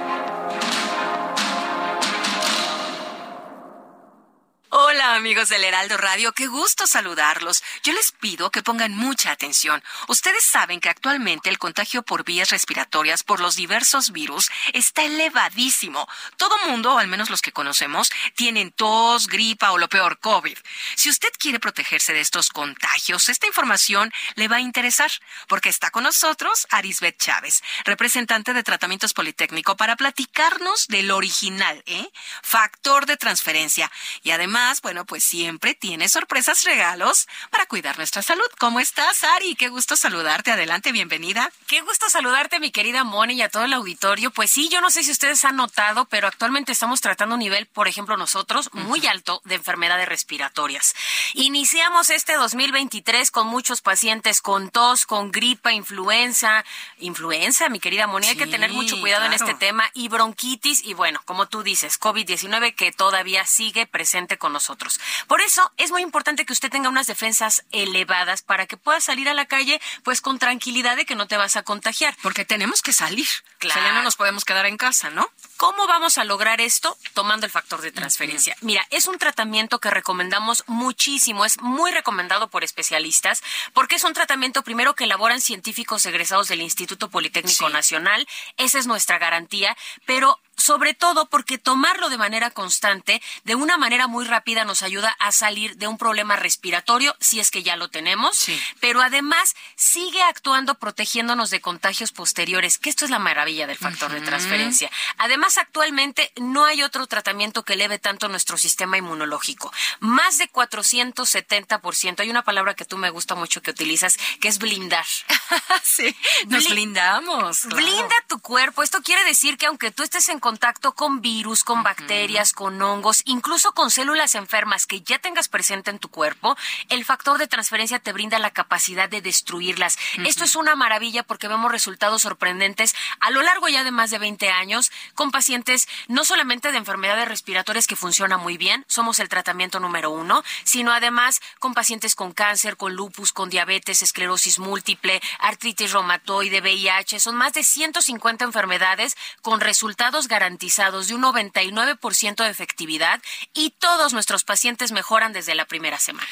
Hola amigos del Heraldo Radio, qué gusto saludarlos. Yo les pido que pongan mucha atención. Ustedes saben que actualmente el contagio por vías respiratorias por los diversos virus está elevadísimo. Todo mundo, o al menos los que conocemos, tienen tos, gripa o lo peor, COVID. Si usted quiere protegerse de estos contagios, esta información le va a interesar, porque está con nosotros Arisbet Chávez, representante de Tratamientos Politécnico, para platicarnos del original, ¿eh? Factor de transferencia. Y además, bueno, pues siempre tiene sorpresas, regalos para cuidar nuestra salud. ¿Cómo estás, Ari? Qué gusto saludarte. Adelante, bienvenida. Qué gusto saludarte, mi querida Moni, y a todo el auditorio. Pues sí, yo no sé si ustedes han notado, pero actualmente estamos tratando un nivel, por ejemplo, nosotros, muy alto de enfermedades respiratorias. Iniciamos este 2023 con muchos pacientes con tos, con gripa, influenza, influenza, mi querida Moni. Hay que tener mucho cuidado en este tema y bronquitis y bueno, como tú dices, COVID-19 que todavía sigue presente con nosotros. Por eso es muy importante que usted tenga unas defensas elevadas para que pueda salir a la calle pues con tranquilidad de que no te vas a contagiar. Porque tenemos que salir. Claro. O sea, ya no nos podemos quedar en casa, ¿no? ¿Cómo vamos a lograr esto? Tomando el factor de transferencia. Mira, es un tratamiento que recomendamos muchísimo, es muy recomendado por especialistas, porque es un tratamiento primero que elaboran científicos egresados del Instituto Politécnico Nacional, esa es nuestra garantía, pero sobre todo porque tomarlo de manera constante, de una manera muy rápida, nos ayuda a salir de un problema respiratorio, si es que ya lo tenemos, pero además sigue actuando protegiéndonos de contagios posteriores, que esto es la maravilla del factor de transferencia. Además, actualmente no hay otro tratamiento que eleve tanto nuestro sistema inmunológico. Más de 470%. Hay una palabra que tú me gusta mucho que utilizas, que es blindar. sí, nos blindamos. Blinda tu cuerpo. Esto quiere decir que aunque tú estés en contacto con virus, con bacterias, con hongos, incluso con células enfermas, enfermas que ya tengas presente en tu cuerpo, el factor de transferencia te brinda la capacidad de destruirlas. Esto es una maravilla porque vemos resultados sorprendentes a lo largo ya de más de 20 años con pacientes no solamente de enfermedades respiratorias que funcionan muy bien, somos el tratamiento número uno, sino además con pacientes con cáncer, con lupus, con diabetes, esclerosis múltiple, artritis reumatoide, VIH. Son más de 150 enfermedades con resultados garantizados de un 99% de efectividad y todos nuestros pacientes mejoran desde la primera semana.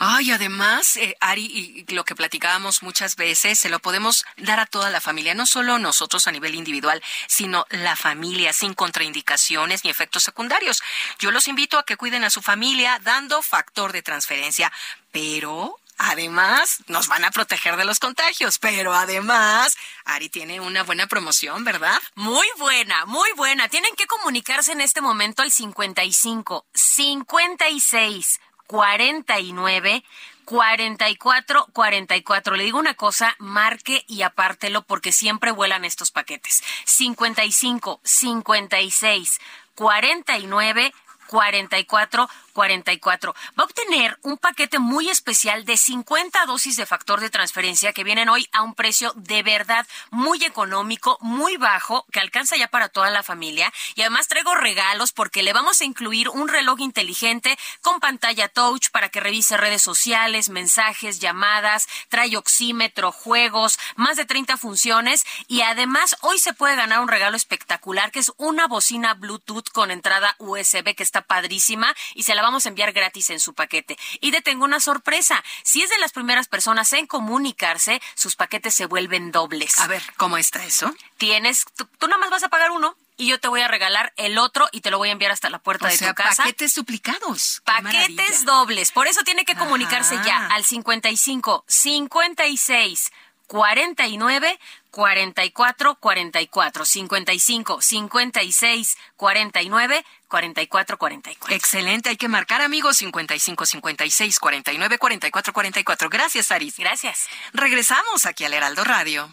Ay, además, eh, Ari, y lo que platicábamos muchas veces, se lo podemos dar a toda la familia, no solo nosotros a nivel individual, sino la familia, sin contraindicaciones ni efectos secundarios. Yo los invito a que cuiden a su familia dando factor de transferencia, pero Además, nos van a proteger de los contagios, pero además, Ari tiene una buena promoción, ¿verdad? Muy buena, muy buena. Tienen que comunicarse en este momento al 55 56 49 44 44. Le digo una cosa, marque y apártelo porque siempre vuelan estos paquetes. 55 56 49 44 44. Va a obtener un paquete muy especial de 50 dosis de factor de transferencia que vienen hoy a un precio de verdad muy económico, muy bajo, que alcanza ya para toda la familia. Y además traigo regalos porque le vamos a incluir un reloj inteligente con pantalla touch para que revise redes sociales, mensajes, llamadas, trae oxímetro, juegos, más de 30 funciones. Y además hoy se puede ganar un regalo espectacular que es una bocina Bluetooth con entrada USB que está padrísima y se la vamos a enviar gratis en su paquete. Y te tengo una sorpresa. Si es de las primeras personas en comunicarse, sus paquetes se vuelven dobles. A ver, ¿cómo está eso? Tienes, tú, nada más vas a pagar uno y yo te voy a regalar el otro y te lo voy a enviar hasta la puerta de tu casa. Paquetes duplicados. Paquetes dobles. Por eso tiene que comunicarse ya al 55 56 49 44 44 55 56 49 44 44. Excelente, hay que marcar amigos 55 56 49 44 44. Gracias, Aris. Gracias. Regresamos aquí al Heraldo Radio.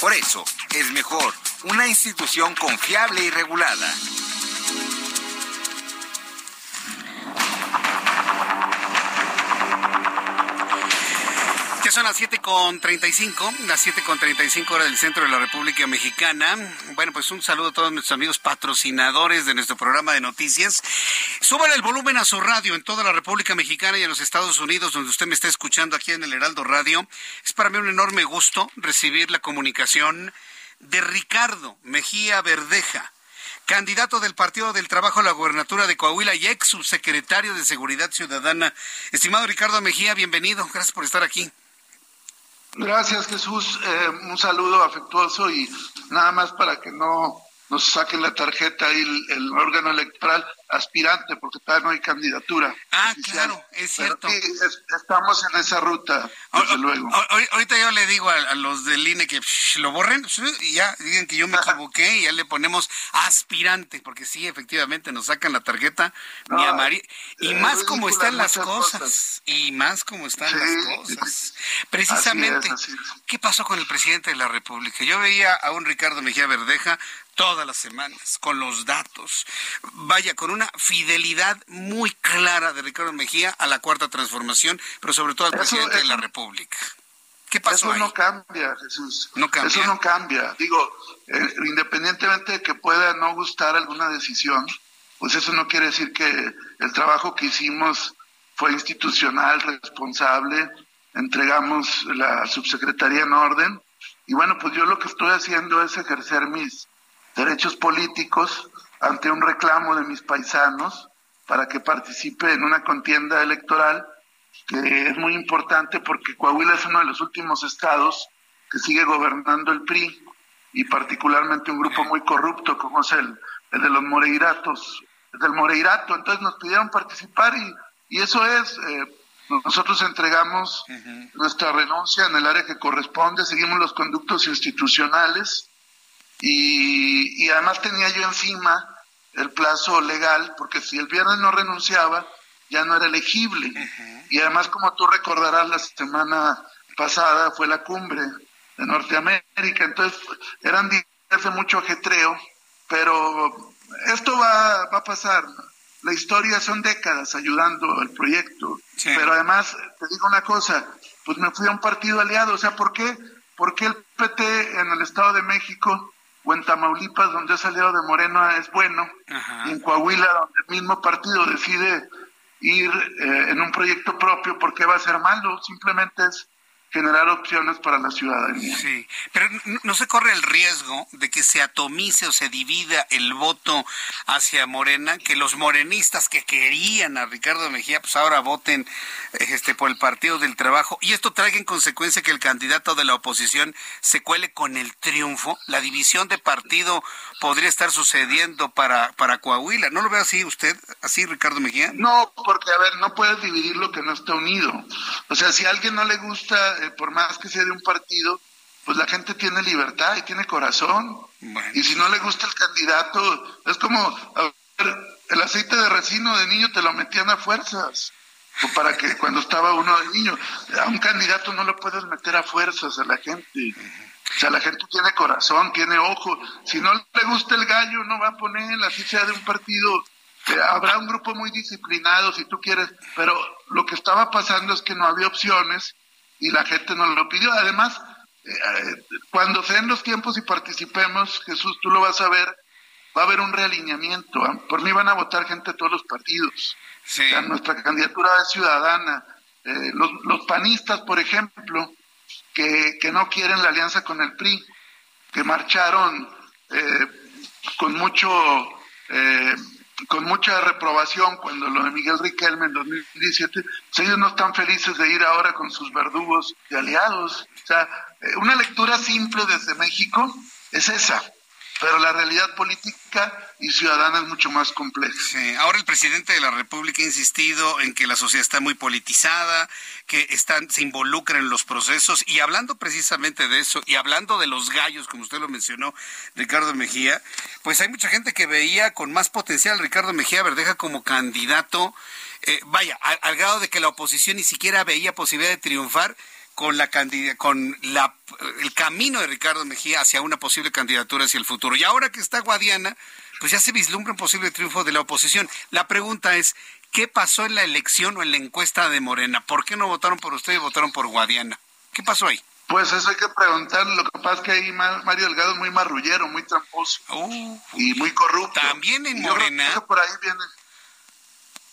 Por eso, es mejor una institución confiable y regulada. Ya son las 7.35, las 7.35 horas del centro de la República Mexicana. Bueno, pues un saludo a todos nuestros amigos patrocinadores de nuestro programa de noticias. Súbale el volumen a su radio en toda la República Mexicana y en los Estados Unidos, donde usted me está escuchando aquí en el Heraldo Radio. Es para mí un enorme gusto recibir la comunicación de Ricardo Mejía Verdeja, candidato del Partido del Trabajo a la Gubernatura de Coahuila y ex subsecretario de Seguridad Ciudadana. Estimado Ricardo Mejía, bienvenido. Gracias por estar aquí. Gracias, Jesús. Eh, un saludo afectuoso y nada más para que no nos saquen la tarjeta y el, órgano electoral aspirante, porque todavía no hay candidatura. Ah, claro, es cierto. estamos en esa ruta, desde luego. Ahorita yo le digo a, los del INE que lo borren y ya digan que yo me equivoqué y ya le ponemos aspirante, porque sí, efectivamente nos sacan la tarjeta Y más como están las cosas, y más como están las cosas. Precisamente, ¿qué pasó con el presidente de la República? Yo veía a un Ricardo Mejía Verdeja todas las semanas, con los datos. Vaya, con una fidelidad muy clara de Ricardo Mejía a la cuarta transformación, pero sobre todo al presidente de la República. ¿Qué pasó? Eso no cambia, Jesús. No cambia. Eso no cambia. Digo, eh, independientemente de que pueda no gustar alguna decisión, pues eso no quiere decir que el trabajo que hicimos fue institucional, responsable, entregamos la subsecretaría en orden. Y bueno, pues yo lo que estoy haciendo es ejercer mis derechos políticos ante un reclamo de mis paisanos para que participe en una contienda electoral que es muy importante porque Coahuila es uno de los últimos estados que sigue gobernando el PRI y particularmente un grupo muy corrupto como es el, el de los Moreiratos, el del Moreirato. Entonces nos pidieron participar y, y eso es, eh, nosotros entregamos nuestra renuncia en el área que corresponde, seguimos los conductos institucionales y, y además tenía yo encima el plazo legal, porque si el viernes no renunciaba, ya no era elegible. Y además, como tú recordarás, la semana pasada fue la cumbre de Norteamérica, entonces eran días de mucho ajetreo, pero esto va, va a pasar. La historia son décadas ayudando al proyecto, pero además, te digo una cosa, pues me fui a un partido aliado, o sea, ¿por qué? Porque el PT en el Estado de México o en Tamaulipas, donde es aliado de Moreno, es bueno, y en Coahuila, donde el mismo partido decide ir eh, en un proyecto propio, ¿por qué va a ser malo? Simplemente es generar opciones para la ciudadanía. Sí, pero no, se corre el riesgo de que se atomice o se divida el voto hacia Morena, que los morenistas que querían a Ricardo Mejía, pues ahora voten este por el Partido del Trabajo y esto traiga en consecuencia que el candidato de la oposición se cuele con el triunfo. La división de partido podría estar sucediendo para para Coahuila. ¿No lo ve así usted, así Ricardo Mejía? No, porque a ver, no puedes dividir lo que no está unido. O sea, si a alguien no le gusta eh, por más que sea de un partido, pues la gente tiene libertad y tiene corazón. Y si no le gusta el candidato, es como el aceite de resino de niño te lo metían a fuerzas. O para que cuando estaba uno de niño, a un candidato no lo puedes meter a fuerzas a la gente. O sea, la gente tiene corazón, tiene ojo. Si no le gusta el gallo, no va a poner, así sea de un partido. Eh, habrá un grupo muy disciplinado, si tú quieres, pero lo que estaba pasando es que no había opciones y la gente nos lo pidió. Además, eh, cuando sean los tiempos y participemos, Jesús, tú lo vas a ver, va a haber un realineamiento. ¿ah? Por mí van a votar gente de todos los partidos. nuestra candidatura es ciudadana. Eh, los, los, panistas, por ejemplo, que, que, no quieren la alianza con el PRI, que marcharon eh, con mucho con mucha reprobación cuando lo de Miguel Riquelme en 2017, pues ellos no están felices de ir ahora con sus verdugos de aliados. O sea, eh, una lectura simple desde México es esa pero la realidad política y ciudadana es mucho más compleja. Sí, ahora el presidente de la República ha insistido en que la sociedad está muy politizada, que están, se involucran en los procesos, y hablando precisamente de eso, y hablando de los gallos, como usted lo mencionó, Ricardo Mejía, pues hay mucha gente que veía con más potencial Ricardo Mejía Verdeja como candidato, eh, vaya, al grado de que la oposición ni siquiera veía posibilidad de triunfar, con la con la, el camino de Ricardo Mejía hacia una posible candidatura hacia el futuro. Y ahora que está Guadiana, pues ya se vislumbra un posible triunfo de la oposición. La pregunta es, ¿qué pasó en la elección o en la encuesta de Morena? ¿Por qué no votaron por usted y votaron por Guadiana? ¿Qué pasó ahí? Pues eso hay que preguntar. Lo que pasa es que ahí Mario Delgado es muy marrullero, muy tramposo uh, y muy corrupto. También en Morena. por ahí viene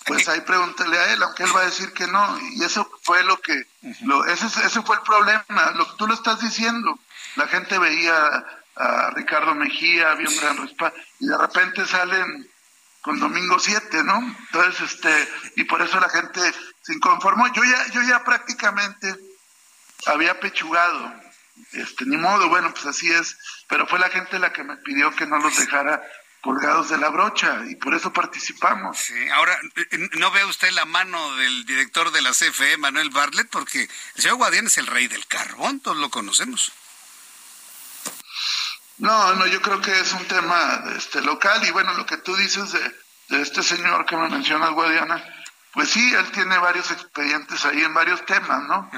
pues ahí pregúntale a él, aunque él va a decir que no. Y eso fue lo que, lo, ese, ese fue el problema, lo que tú lo estás diciendo. La gente veía a Ricardo Mejía, había un gran respaldo, y de repente salen con Domingo 7, ¿no? Entonces, este, y por eso la gente se inconformó. Yo ya, yo ya prácticamente había pechugado, este, ni modo, bueno, pues así es, pero fue la gente la que me pidió que no los dejara colgados de la brocha y por eso participamos. Sí, ahora, ¿no ve usted la mano del director de la CFE, Manuel Bartlett? Porque el señor Guadiana es el rey del carbón, todos lo conocemos. No, no, yo creo que es un tema este, local y bueno, lo que tú dices de, de este señor que me mencionas, Guadiana, pues sí, él tiene varios expedientes ahí en varios temas, ¿no?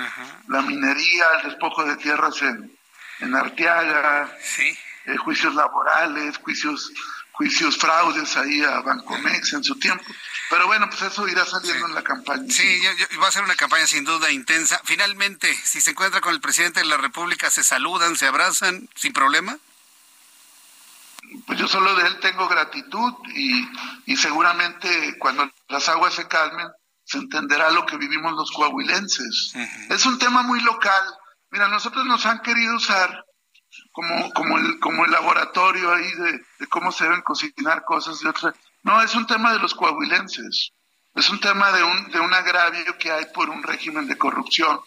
La minería, el despojo de tierras en, en Arteaga, sí. Eh, juicios laborales, juicios juicios fraudes ahí a Bancomex en su tiempo. Pero bueno, pues eso irá saliendo en la campaña. Sí, va a ser una campaña sin duda intensa. Finalmente, si se encuentra con el presidente de la República, ¿se saludan, se abrazan sin problema? Pues yo solo de él tengo gratitud y, y seguramente cuando las aguas se calmen se entenderá lo que vivimos los coahuilenses. Es un tema muy local. Mira, nosotros nos han querido usar como, como, el, como el laboratorio ahí de, cómo se deben cocinar cosas de otra. No, es un tema de los coahuilenses. Es un tema de un, de un agravio que hay por un régimen de corrupción.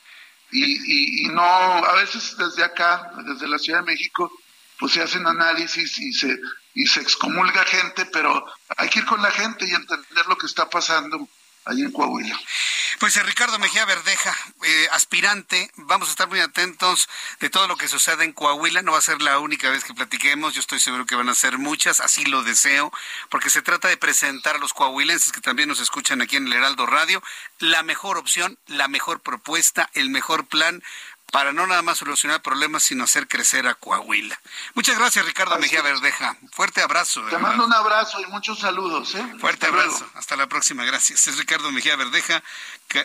Y, y, no, a veces desde acá, desde la Ciudad de México, pues se hacen análisis y se, y se excomulga gente, pero hay que ir con la gente y entender lo que está pasando allí en Coahuila. Pues eh, Ricardo Mejía Verdeja, eh, aspirante, vamos a estar muy atentos de todo lo que sucede en Coahuila. No va a ser la única vez que platiquemos, yo estoy seguro que van a ser muchas, así lo deseo, porque se trata de presentar a los coahuilenses que también nos escuchan aquí en el Heraldo Radio la mejor opción, la mejor propuesta, el mejor plan para no nada más solucionar problemas, sino hacer crecer a Coahuila. Muchas gracias, Ricardo Mejía Verdeja. Fuerte abrazo. Te mando un abrazo y muchos saludos. ¿eh? Fuerte abrazo. Hasta la próxima. Gracias. Es Ricardo Mejía Verdeja,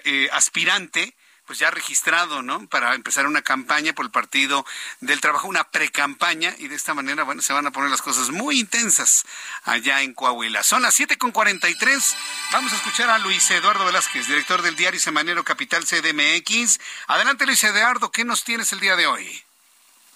eh, aspirante pues ya registrado, ¿no? Para empezar una campaña por el Partido del Trabajo, una pre-campaña, y de esta manera, bueno, se van a poner las cosas muy intensas allá en Coahuila. Son las siete con cuarenta y tres. Vamos a escuchar a Luis Eduardo Velázquez, director del diario Semanero Capital CDMX. Adelante, Luis Eduardo, ¿qué nos tienes el día de hoy?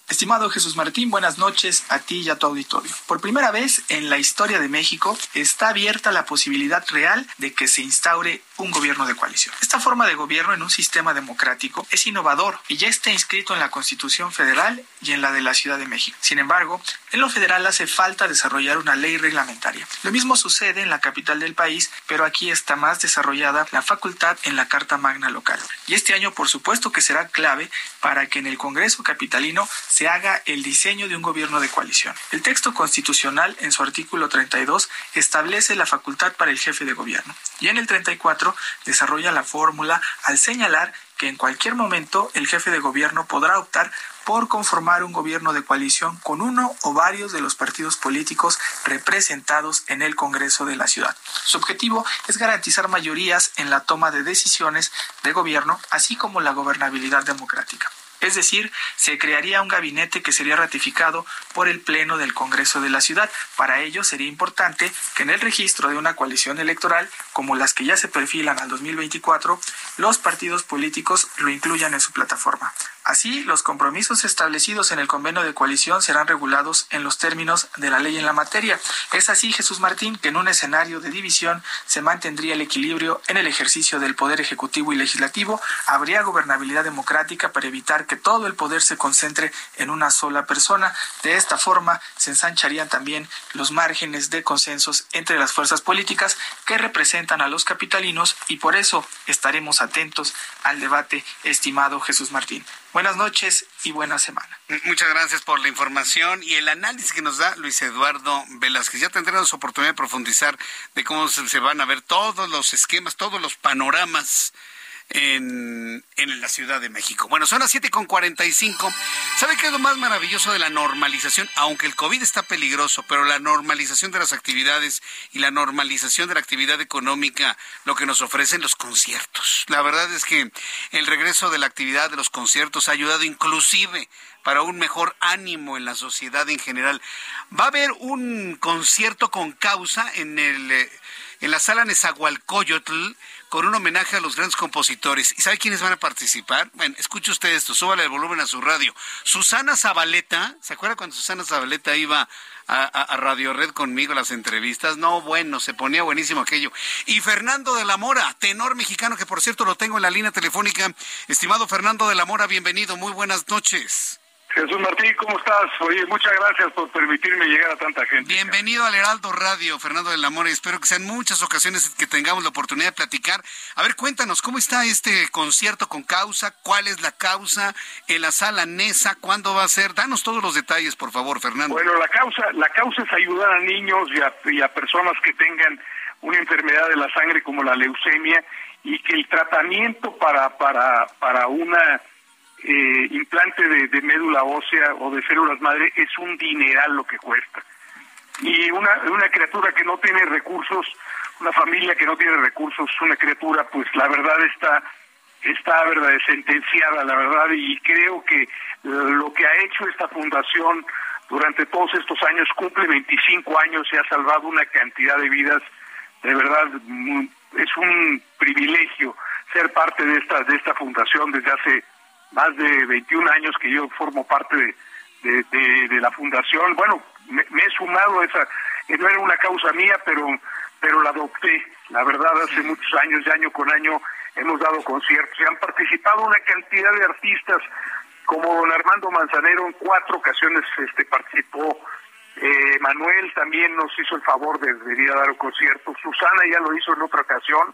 Estimado Jesús Martín, buenas noches a ti y a tu auditorio. Por primera vez en la historia de México está abierta la posibilidad real de que se instaure un gobierno de coalición. Esta forma de gobierno en un sistema democrático es innovador y ya está inscrito en la Constitución Federal y en la de la Ciudad de México. Sin embargo, en lo federal hace falta desarrollar una ley reglamentaria. Lo mismo sucede en la capital del país, pero aquí está más desarrollada la facultad en la Carta Magna local. Y este año, por supuesto, que será clave para que en el Congreso capitalino se haga el diseño de un gobierno de coalición. El texto constitucional en su artículo 32 establece la facultad para el jefe de gobierno y en el 34 desarrolla la fórmula al señalar que en cualquier momento el jefe de gobierno podrá optar por conformar un gobierno de coalición con uno o varios de los partidos políticos representados en el Congreso de la ciudad. Su objetivo es garantizar mayorías en la toma de decisiones de gobierno, así como la gobernabilidad democrática. Es decir, se crearía un gabinete que sería ratificado por el Pleno del Congreso de la ciudad. Para ello sería importante que en el registro de una coalición electoral, como las que ya se perfilan al 2024, los partidos políticos lo incluyan en su plataforma. Así, los compromisos establecidos en el convenio de coalición serán regulados en los términos de la ley en la materia. Es así, Jesús Martín, que en un escenario de división se mantendría el equilibrio en el ejercicio del poder ejecutivo y legislativo, habría gobernabilidad democrática para evitar que todo el poder se concentre en una sola persona. De esta forma, se ensancharían también los márgenes de consensos entre las fuerzas políticas que representan a los capitalinos y por eso estaremos atentos al debate, estimado Jesús Martín. Buenas noches y buena semana. Muchas gracias por la información y el análisis que nos da Luis Eduardo Velázquez. Ya tendremos oportunidad de profundizar de cómo se van a ver todos los esquemas, todos los panoramas en, en la Ciudad de México. Bueno, son las 7 con 45. ¿Sabe qué es lo más maravilloso de la normalización? Aunque el COVID está peligroso, pero la normalización de las actividades y la normalización de la actividad económica, lo que nos ofrecen los conciertos. La verdad es que el regreso de la actividad de los conciertos ha ayudado inclusive para un mejor ánimo en la sociedad en general. Va a haber un concierto con causa en el eh, en la sala Nezahualcóyotl con un homenaje a los grandes compositores. ¿Y sabe quiénes van a participar? Bueno, escuche usted esto, súbale el volumen a su radio. Susana Zabaleta, ¿se acuerda cuando Susana Zabaleta iba a, Radio Red conmigo las entrevistas? No, bueno, se ponía buenísimo aquello. Y Fernando de la Mora, tenor mexicano, que por cierto lo tengo en la línea telefónica. Estimado Fernando de la Mora, bienvenido, muy buenas noches. Jesús Martín, ¿cómo estás? Oye, muchas gracias por permitirme llegar a tanta gente. Bienvenido al Heraldo Radio, Fernando del Amor, espero que sean muchas ocasiones que tengamos la oportunidad de platicar. A ver, cuéntanos, ¿cómo está este concierto con causa? ¿Cuál es la causa? ¿En la sala NESA? ¿Cuándo va a ser? Danos todos los detalles, por favor, Fernando. Bueno, la causa, la causa es ayudar a niños y a, y a personas que tengan una enfermedad de la sangre como la leucemia y que el tratamiento para, para, para una eh, implante de, médula ósea o de células madre es un dineral lo que cuesta. Y una, una criatura que no tiene recursos, una familia que no tiene recursos, una criatura, pues la verdad está está verdad sentenciada, la verdad, y creo que lo que ha hecho esta fundación durante todos estos años cumple 25 años y ha salvado una cantidad de vidas, de verdad es un privilegio ser parte de esta de esta fundación desde hace más de 21 años que yo formo parte de, de, la fundación. Bueno, me, he sumado a esa, que no era una causa mía, pero, pero la adopté. La verdad, hace muchos años, de año con año, hemos dado conciertos y han participado una cantidad de artistas, como don Armando Manzanero en cuatro ocasiones este, participó. Eh, Manuel también nos hizo el favor de venir a dar un concierto. Susana ya lo hizo en otra ocasión.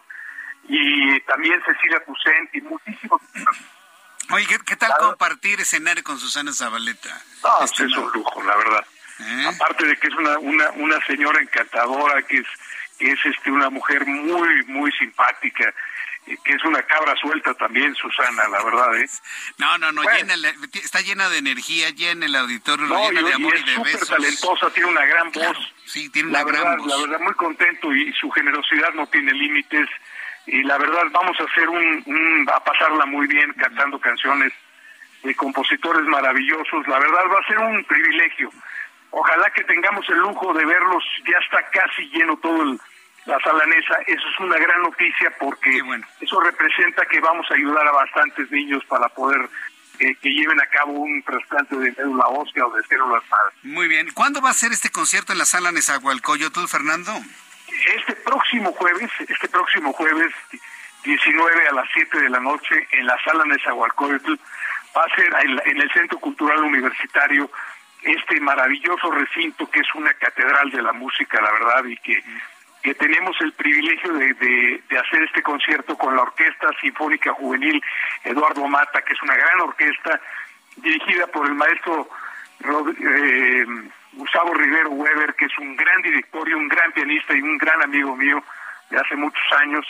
Y también Cecilia Pucent y muchísimos Oye, ¿qué, tal compartir escenario con Susana Zabaleta? Ah, es un lujo, la verdad. ¿Eh? Aparte de que es una, una, una señora encantadora, que es, que es este, una mujer muy, muy simpática, que es una cabra suelta también, Susana, la verdad, ¿eh? No, no, no, llena, está llena de energía, llena el auditorio, llena de amor y, de besos. talentosa, tiene una gran voz. Sí, tiene una gran voz. La verdad, muy contento y su generosidad no tiene límites y la verdad vamos a hacer un, a pasarla muy bien cantando canciones de compositores maravillosos. La verdad va a ser un privilegio. Ojalá que tengamos el lujo de verlos. Ya está casi lleno todo la salanesa. Eso es una gran noticia porque eso representa que vamos a ayudar a bastantes niños para poder eh, que lleven a cabo un trasplante de médula ósea o de células madre. Muy bien. ¿Cuándo va a ser este concierto en la sala Nezahualcóyotl, Fernando? Este próximo jueves, este próximo jueves 19 a las 7 de la noche en la sala Nezahualcóyotl va a ser en el Centro Cultural Universitario este maravilloso recinto que es una catedral de la música, la verdad, y que, que tenemos el privilegio de, de, hacer este concierto con la Orquesta Sinfónica Juvenil Eduardo Mata, que es una gran orquesta dirigida por el maestro eh, Gustavo Rivero Weber, que es un gran director y un gran pianista y un gran amigo mío de hace muchos años.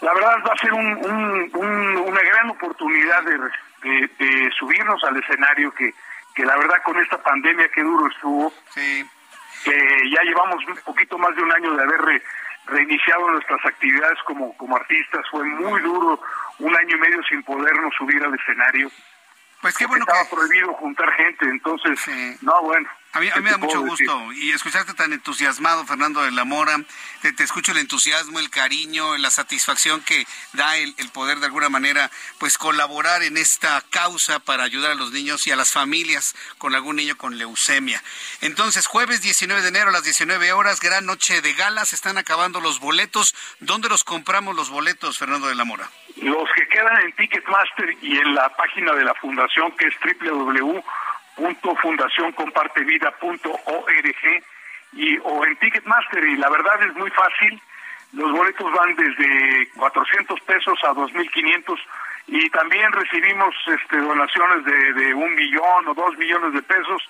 La verdad va a ser una gran oportunidad de, subirnos al escenario que, que la verdad con esta pandemia que duro estuvo, que ya llevamos un poquito más de un año de haber reiniciado nuestras actividades como, como artistas, fue muy duro un año y medio sin podernos subir al escenario. Pues qué bueno estaba prohibido juntar gente, entonces, no, bueno. A mí, me da mucho gusto y escucharte tan entusiasmado, Fernando de la Mora. Te, escucho el entusiasmo, el cariño, la satisfacción que da el, poder de alguna manera, pues colaborar en esta causa para ayudar a los niños y a las familias con algún niño con leucemia. Entonces, jueves 19 de enero a las 19 horas, gran noche de galas, están acabando los boletos. ¿Dónde los compramos los boletos, Fernando de la Mora? Los que quedan en Ticketmaster y en la página de la fundación que es www fundacioncompartevida.org y o en Ticketmaster y la verdad es muy fácil. Los boletos van desde 400 pesos a 2.500 y también recibimos este, donaciones de, de un millón o dos millones de pesos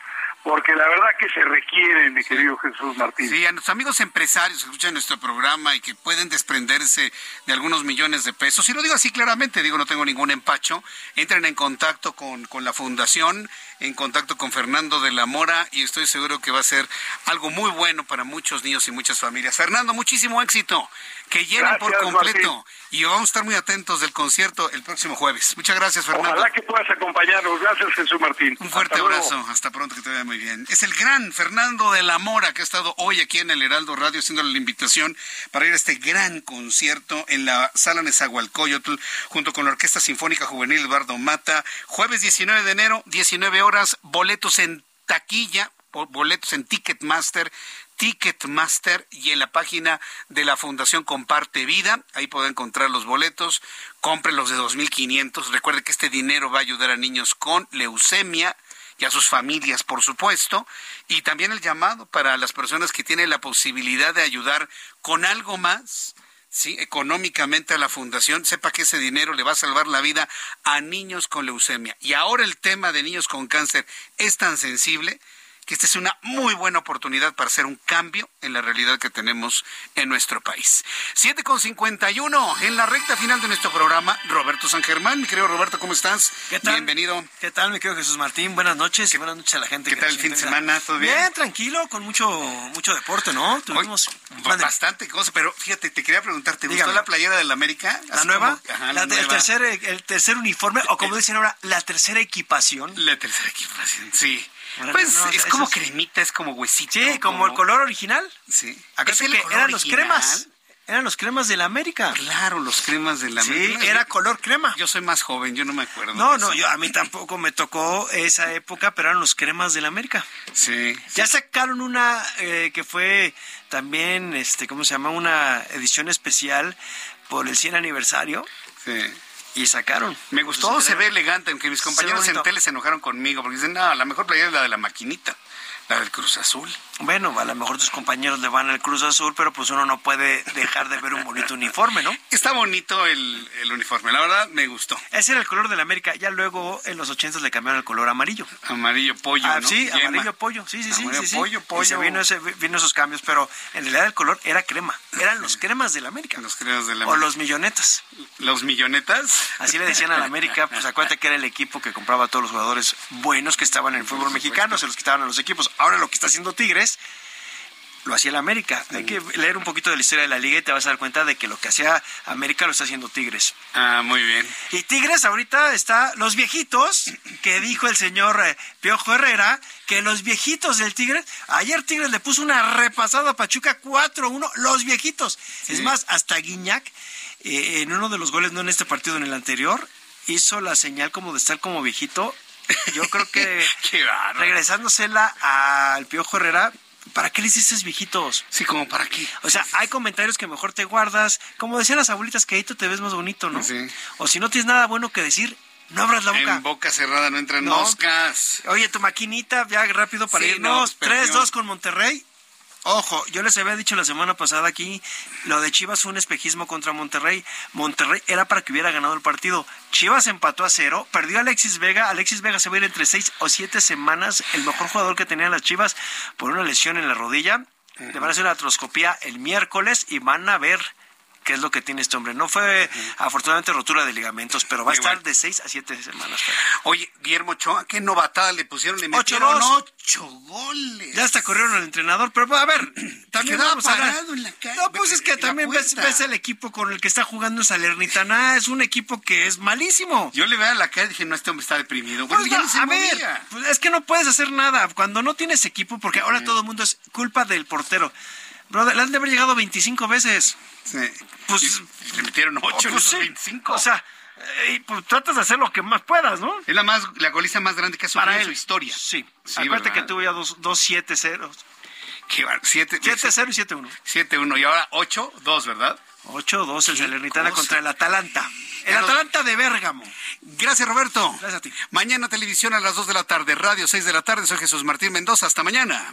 porque la verdad que se requiere, mi querido Jesús Martín. Sí, a nuestros amigos empresarios que escuchan nuestro programa y que pueden desprenderse de algunos millones de pesos, y lo digo así claramente, digo, no tengo ningún empacho, entren en contacto con, con la fundación, en contacto con Fernando de la Mora, y estoy seguro que va a ser algo muy bueno para muchos niños y muchas familias. Fernando, muchísimo éxito que llenen por completo. Y vamos a estar muy atentos del concierto el próximo jueves. Muchas gracias, Fernando. Ojalá que puedas acompañarnos. Gracias, Jesús Martín. Un fuerte abrazo. Hasta pronto, que te vaya muy bien. Es el gran Fernando de la Mora que ha estado hoy aquí en el Heraldo Radio haciéndole la invitación para ir a este gran concierto en la Sala Nezahualcóyotl junto con la Orquesta Sinfónica Juvenil Eduardo Mata. Jueves 19 de enero, 19 horas, boletos en taquilla boletos en Ticketmaster Ticketmaster y en la página de la Fundación Comparte Vida. Ahí puede encontrar los boletos. Compre los de 2.500. Recuerde que este dinero va a ayudar a niños con leucemia y a sus familias, por supuesto. Y también el llamado para las personas que tienen la posibilidad de ayudar con algo más. Sí, económicamente a la fundación, sepa que ese dinero le va a salvar la vida a niños con leucemia. Y ahora el tema de niños con cáncer es tan sensible que esta es una muy buena oportunidad para hacer un cambio en la realidad que tenemos en nuestro país. 7 con 51 en la recta final de nuestro programa. Roberto San Germán, mi querido Roberto, ¿cómo estás? ¿Qué tal? Bienvenido. ¿Qué tal, mi querido Jesús Martín? Buenas noches y buenas noches a la gente. ¿Qué tal el fin de semana? ¿Todo bien? Bien, tranquilo, con mucho mucho deporte, ¿no? Tuvimos bastante cosas, pero fíjate, te quería preguntar, ¿te gustó la playera del América? ¿La nueva? la, El, tercer, el tercer uniforme, o como dicen ahora, la tercera equipación. La tercera equipación, sí pues es como cremita, es como huesito. Sí, como, el color original. Sí. Que eran los cremas. Eran los cremas de la América. Claro, los cremas de la América. Sí, era color crema. Yo soy más joven, yo no me acuerdo. No, no, yo a mí tampoco me tocó esa época, pero eran los cremas de la América. Sí. Ya sacaron una eh, que fue también, este, ¿cómo se llama? Una edición especial por el 100 aniversario. Sí. Y sacaron. Me gustó, se ve elegante, aunque mis compañeros en tele se enojaron conmigo porque dicen, no, la mejor playera es la de la maquinita. La del Cruz Azul. Bueno, a lo mejor tus compañeros le van al Cruz Azul, pero pues uno no puede dejar de ver un bonito uniforme, ¿no? Está bonito el, el uniforme, la verdad me gustó. Ese era el color de la América. Ya luego en los ochentas le cambiaron el color amarillo. Amarillo pollo, ah, ¿no? Sí, Yema. amarillo pollo. Sí, sí, sí. Amarillo sí, sí. pollo, pollo. Y se vino, ese, vino esos cambios, pero en realidad el color era crema. Eran los cremas de la América. Los cremas de la O América. los millonetas. ¿Los millonetas? Así le decían a la América, pues acuérdate que era el equipo que compraba a todos los jugadores buenos que estaban en el fútbol mexicano, se los quitaban a los equipos. Ahora lo que está haciendo Tigres lo hacía la América. Hay que leer un poquito de la historia de la liga y te vas a dar cuenta de que lo que hacía América lo está haciendo Tigres. Ah, muy bien. Y Tigres ahorita está los viejitos, que dijo el señor eh, Piojo Herrera, que los viejitos del Tigres, ayer Tigres le puso una repasada a Pachuca 4-1, los viejitos. Es más, hasta Guiñac, eh, en uno de los goles, no en este partido, en el anterior, hizo la señal como de estar como viejito. Yo creo que regresándosela al Piojo Herrera, ¿para qué le hiciste viejitos? Sí, como para qué. O sea, hay comentarios que mejor te guardas. Como decían las abuelitas, que ahí tú te ves más bonito, ¿no? Sí. O si no tienes nada bueno que decir, no abras la boca. En boca cerrada no entran No. moscas. Oye, tu maquinita, ya rápido para Sí, irnos. no, pues, 3-2 con Monterrey. Ojo, yo les había dicho la semana pasada aquí, lo de Chivas fue un espejismo contra Monterrey. Monterrey era para que hubiera ganado el partido. Chivas empató a cero, perdió a Alexis Vega. Alexis Vega se va a ir entre seis o siete semanas, el mejor jugador que tenían las Chivas, por una lesión en la rodilla. Le van a hacer una atroscopía el miércoles y van a ver qué es lo que tiene este hombre. No fue afortunadamente rotura de ligamentos, pero va a estar bueno. de seis a siete semanas. Oye, Guillermo Ochoa, qué novatada le pusieron, le Ocho metieron dos. ocho goles. Ya hasta corrieron al entrenador, pero a ver, también vamos a hablar. parado en la calle, No, pues es que también ves, ves el equipo con el que está jugando en Salernitana, es un equipo que es malísimo. Yo le veía la cara y dije, no, este hombre está deprimido. Bueno, Pues ya no, se a ver, movía. pues es que no puedes hacer nada cuando no tienes equipo, porque ahora todo el mundo es culpa del portero. Brother, le han de haber llegado 25 veces. Sí. Pues Y le metieron ocho en pues esos sí. 25. O sea, eh, pues tratas de hacer lo que más puedas, ¿no? es la más la goliza más grande que ha sufrido en su historia. Sí. Sí, Acuérdate ¿verdad? que tuvo ya dos, dos 7-0. Qué bar- siete, 7-0 y 7-1. 7-1 y ahora 8-2, ¿verdad? 8-2 el Qué Salernitana contra el Atalanta. El Atalanta de Bérgamo. Gracias, Roberto. Gracias a ti. Mañana televisión a las 2 de la tarde, radio 6 de la tarde. Soy Jesús Martín Mendoza. Hasta mañana.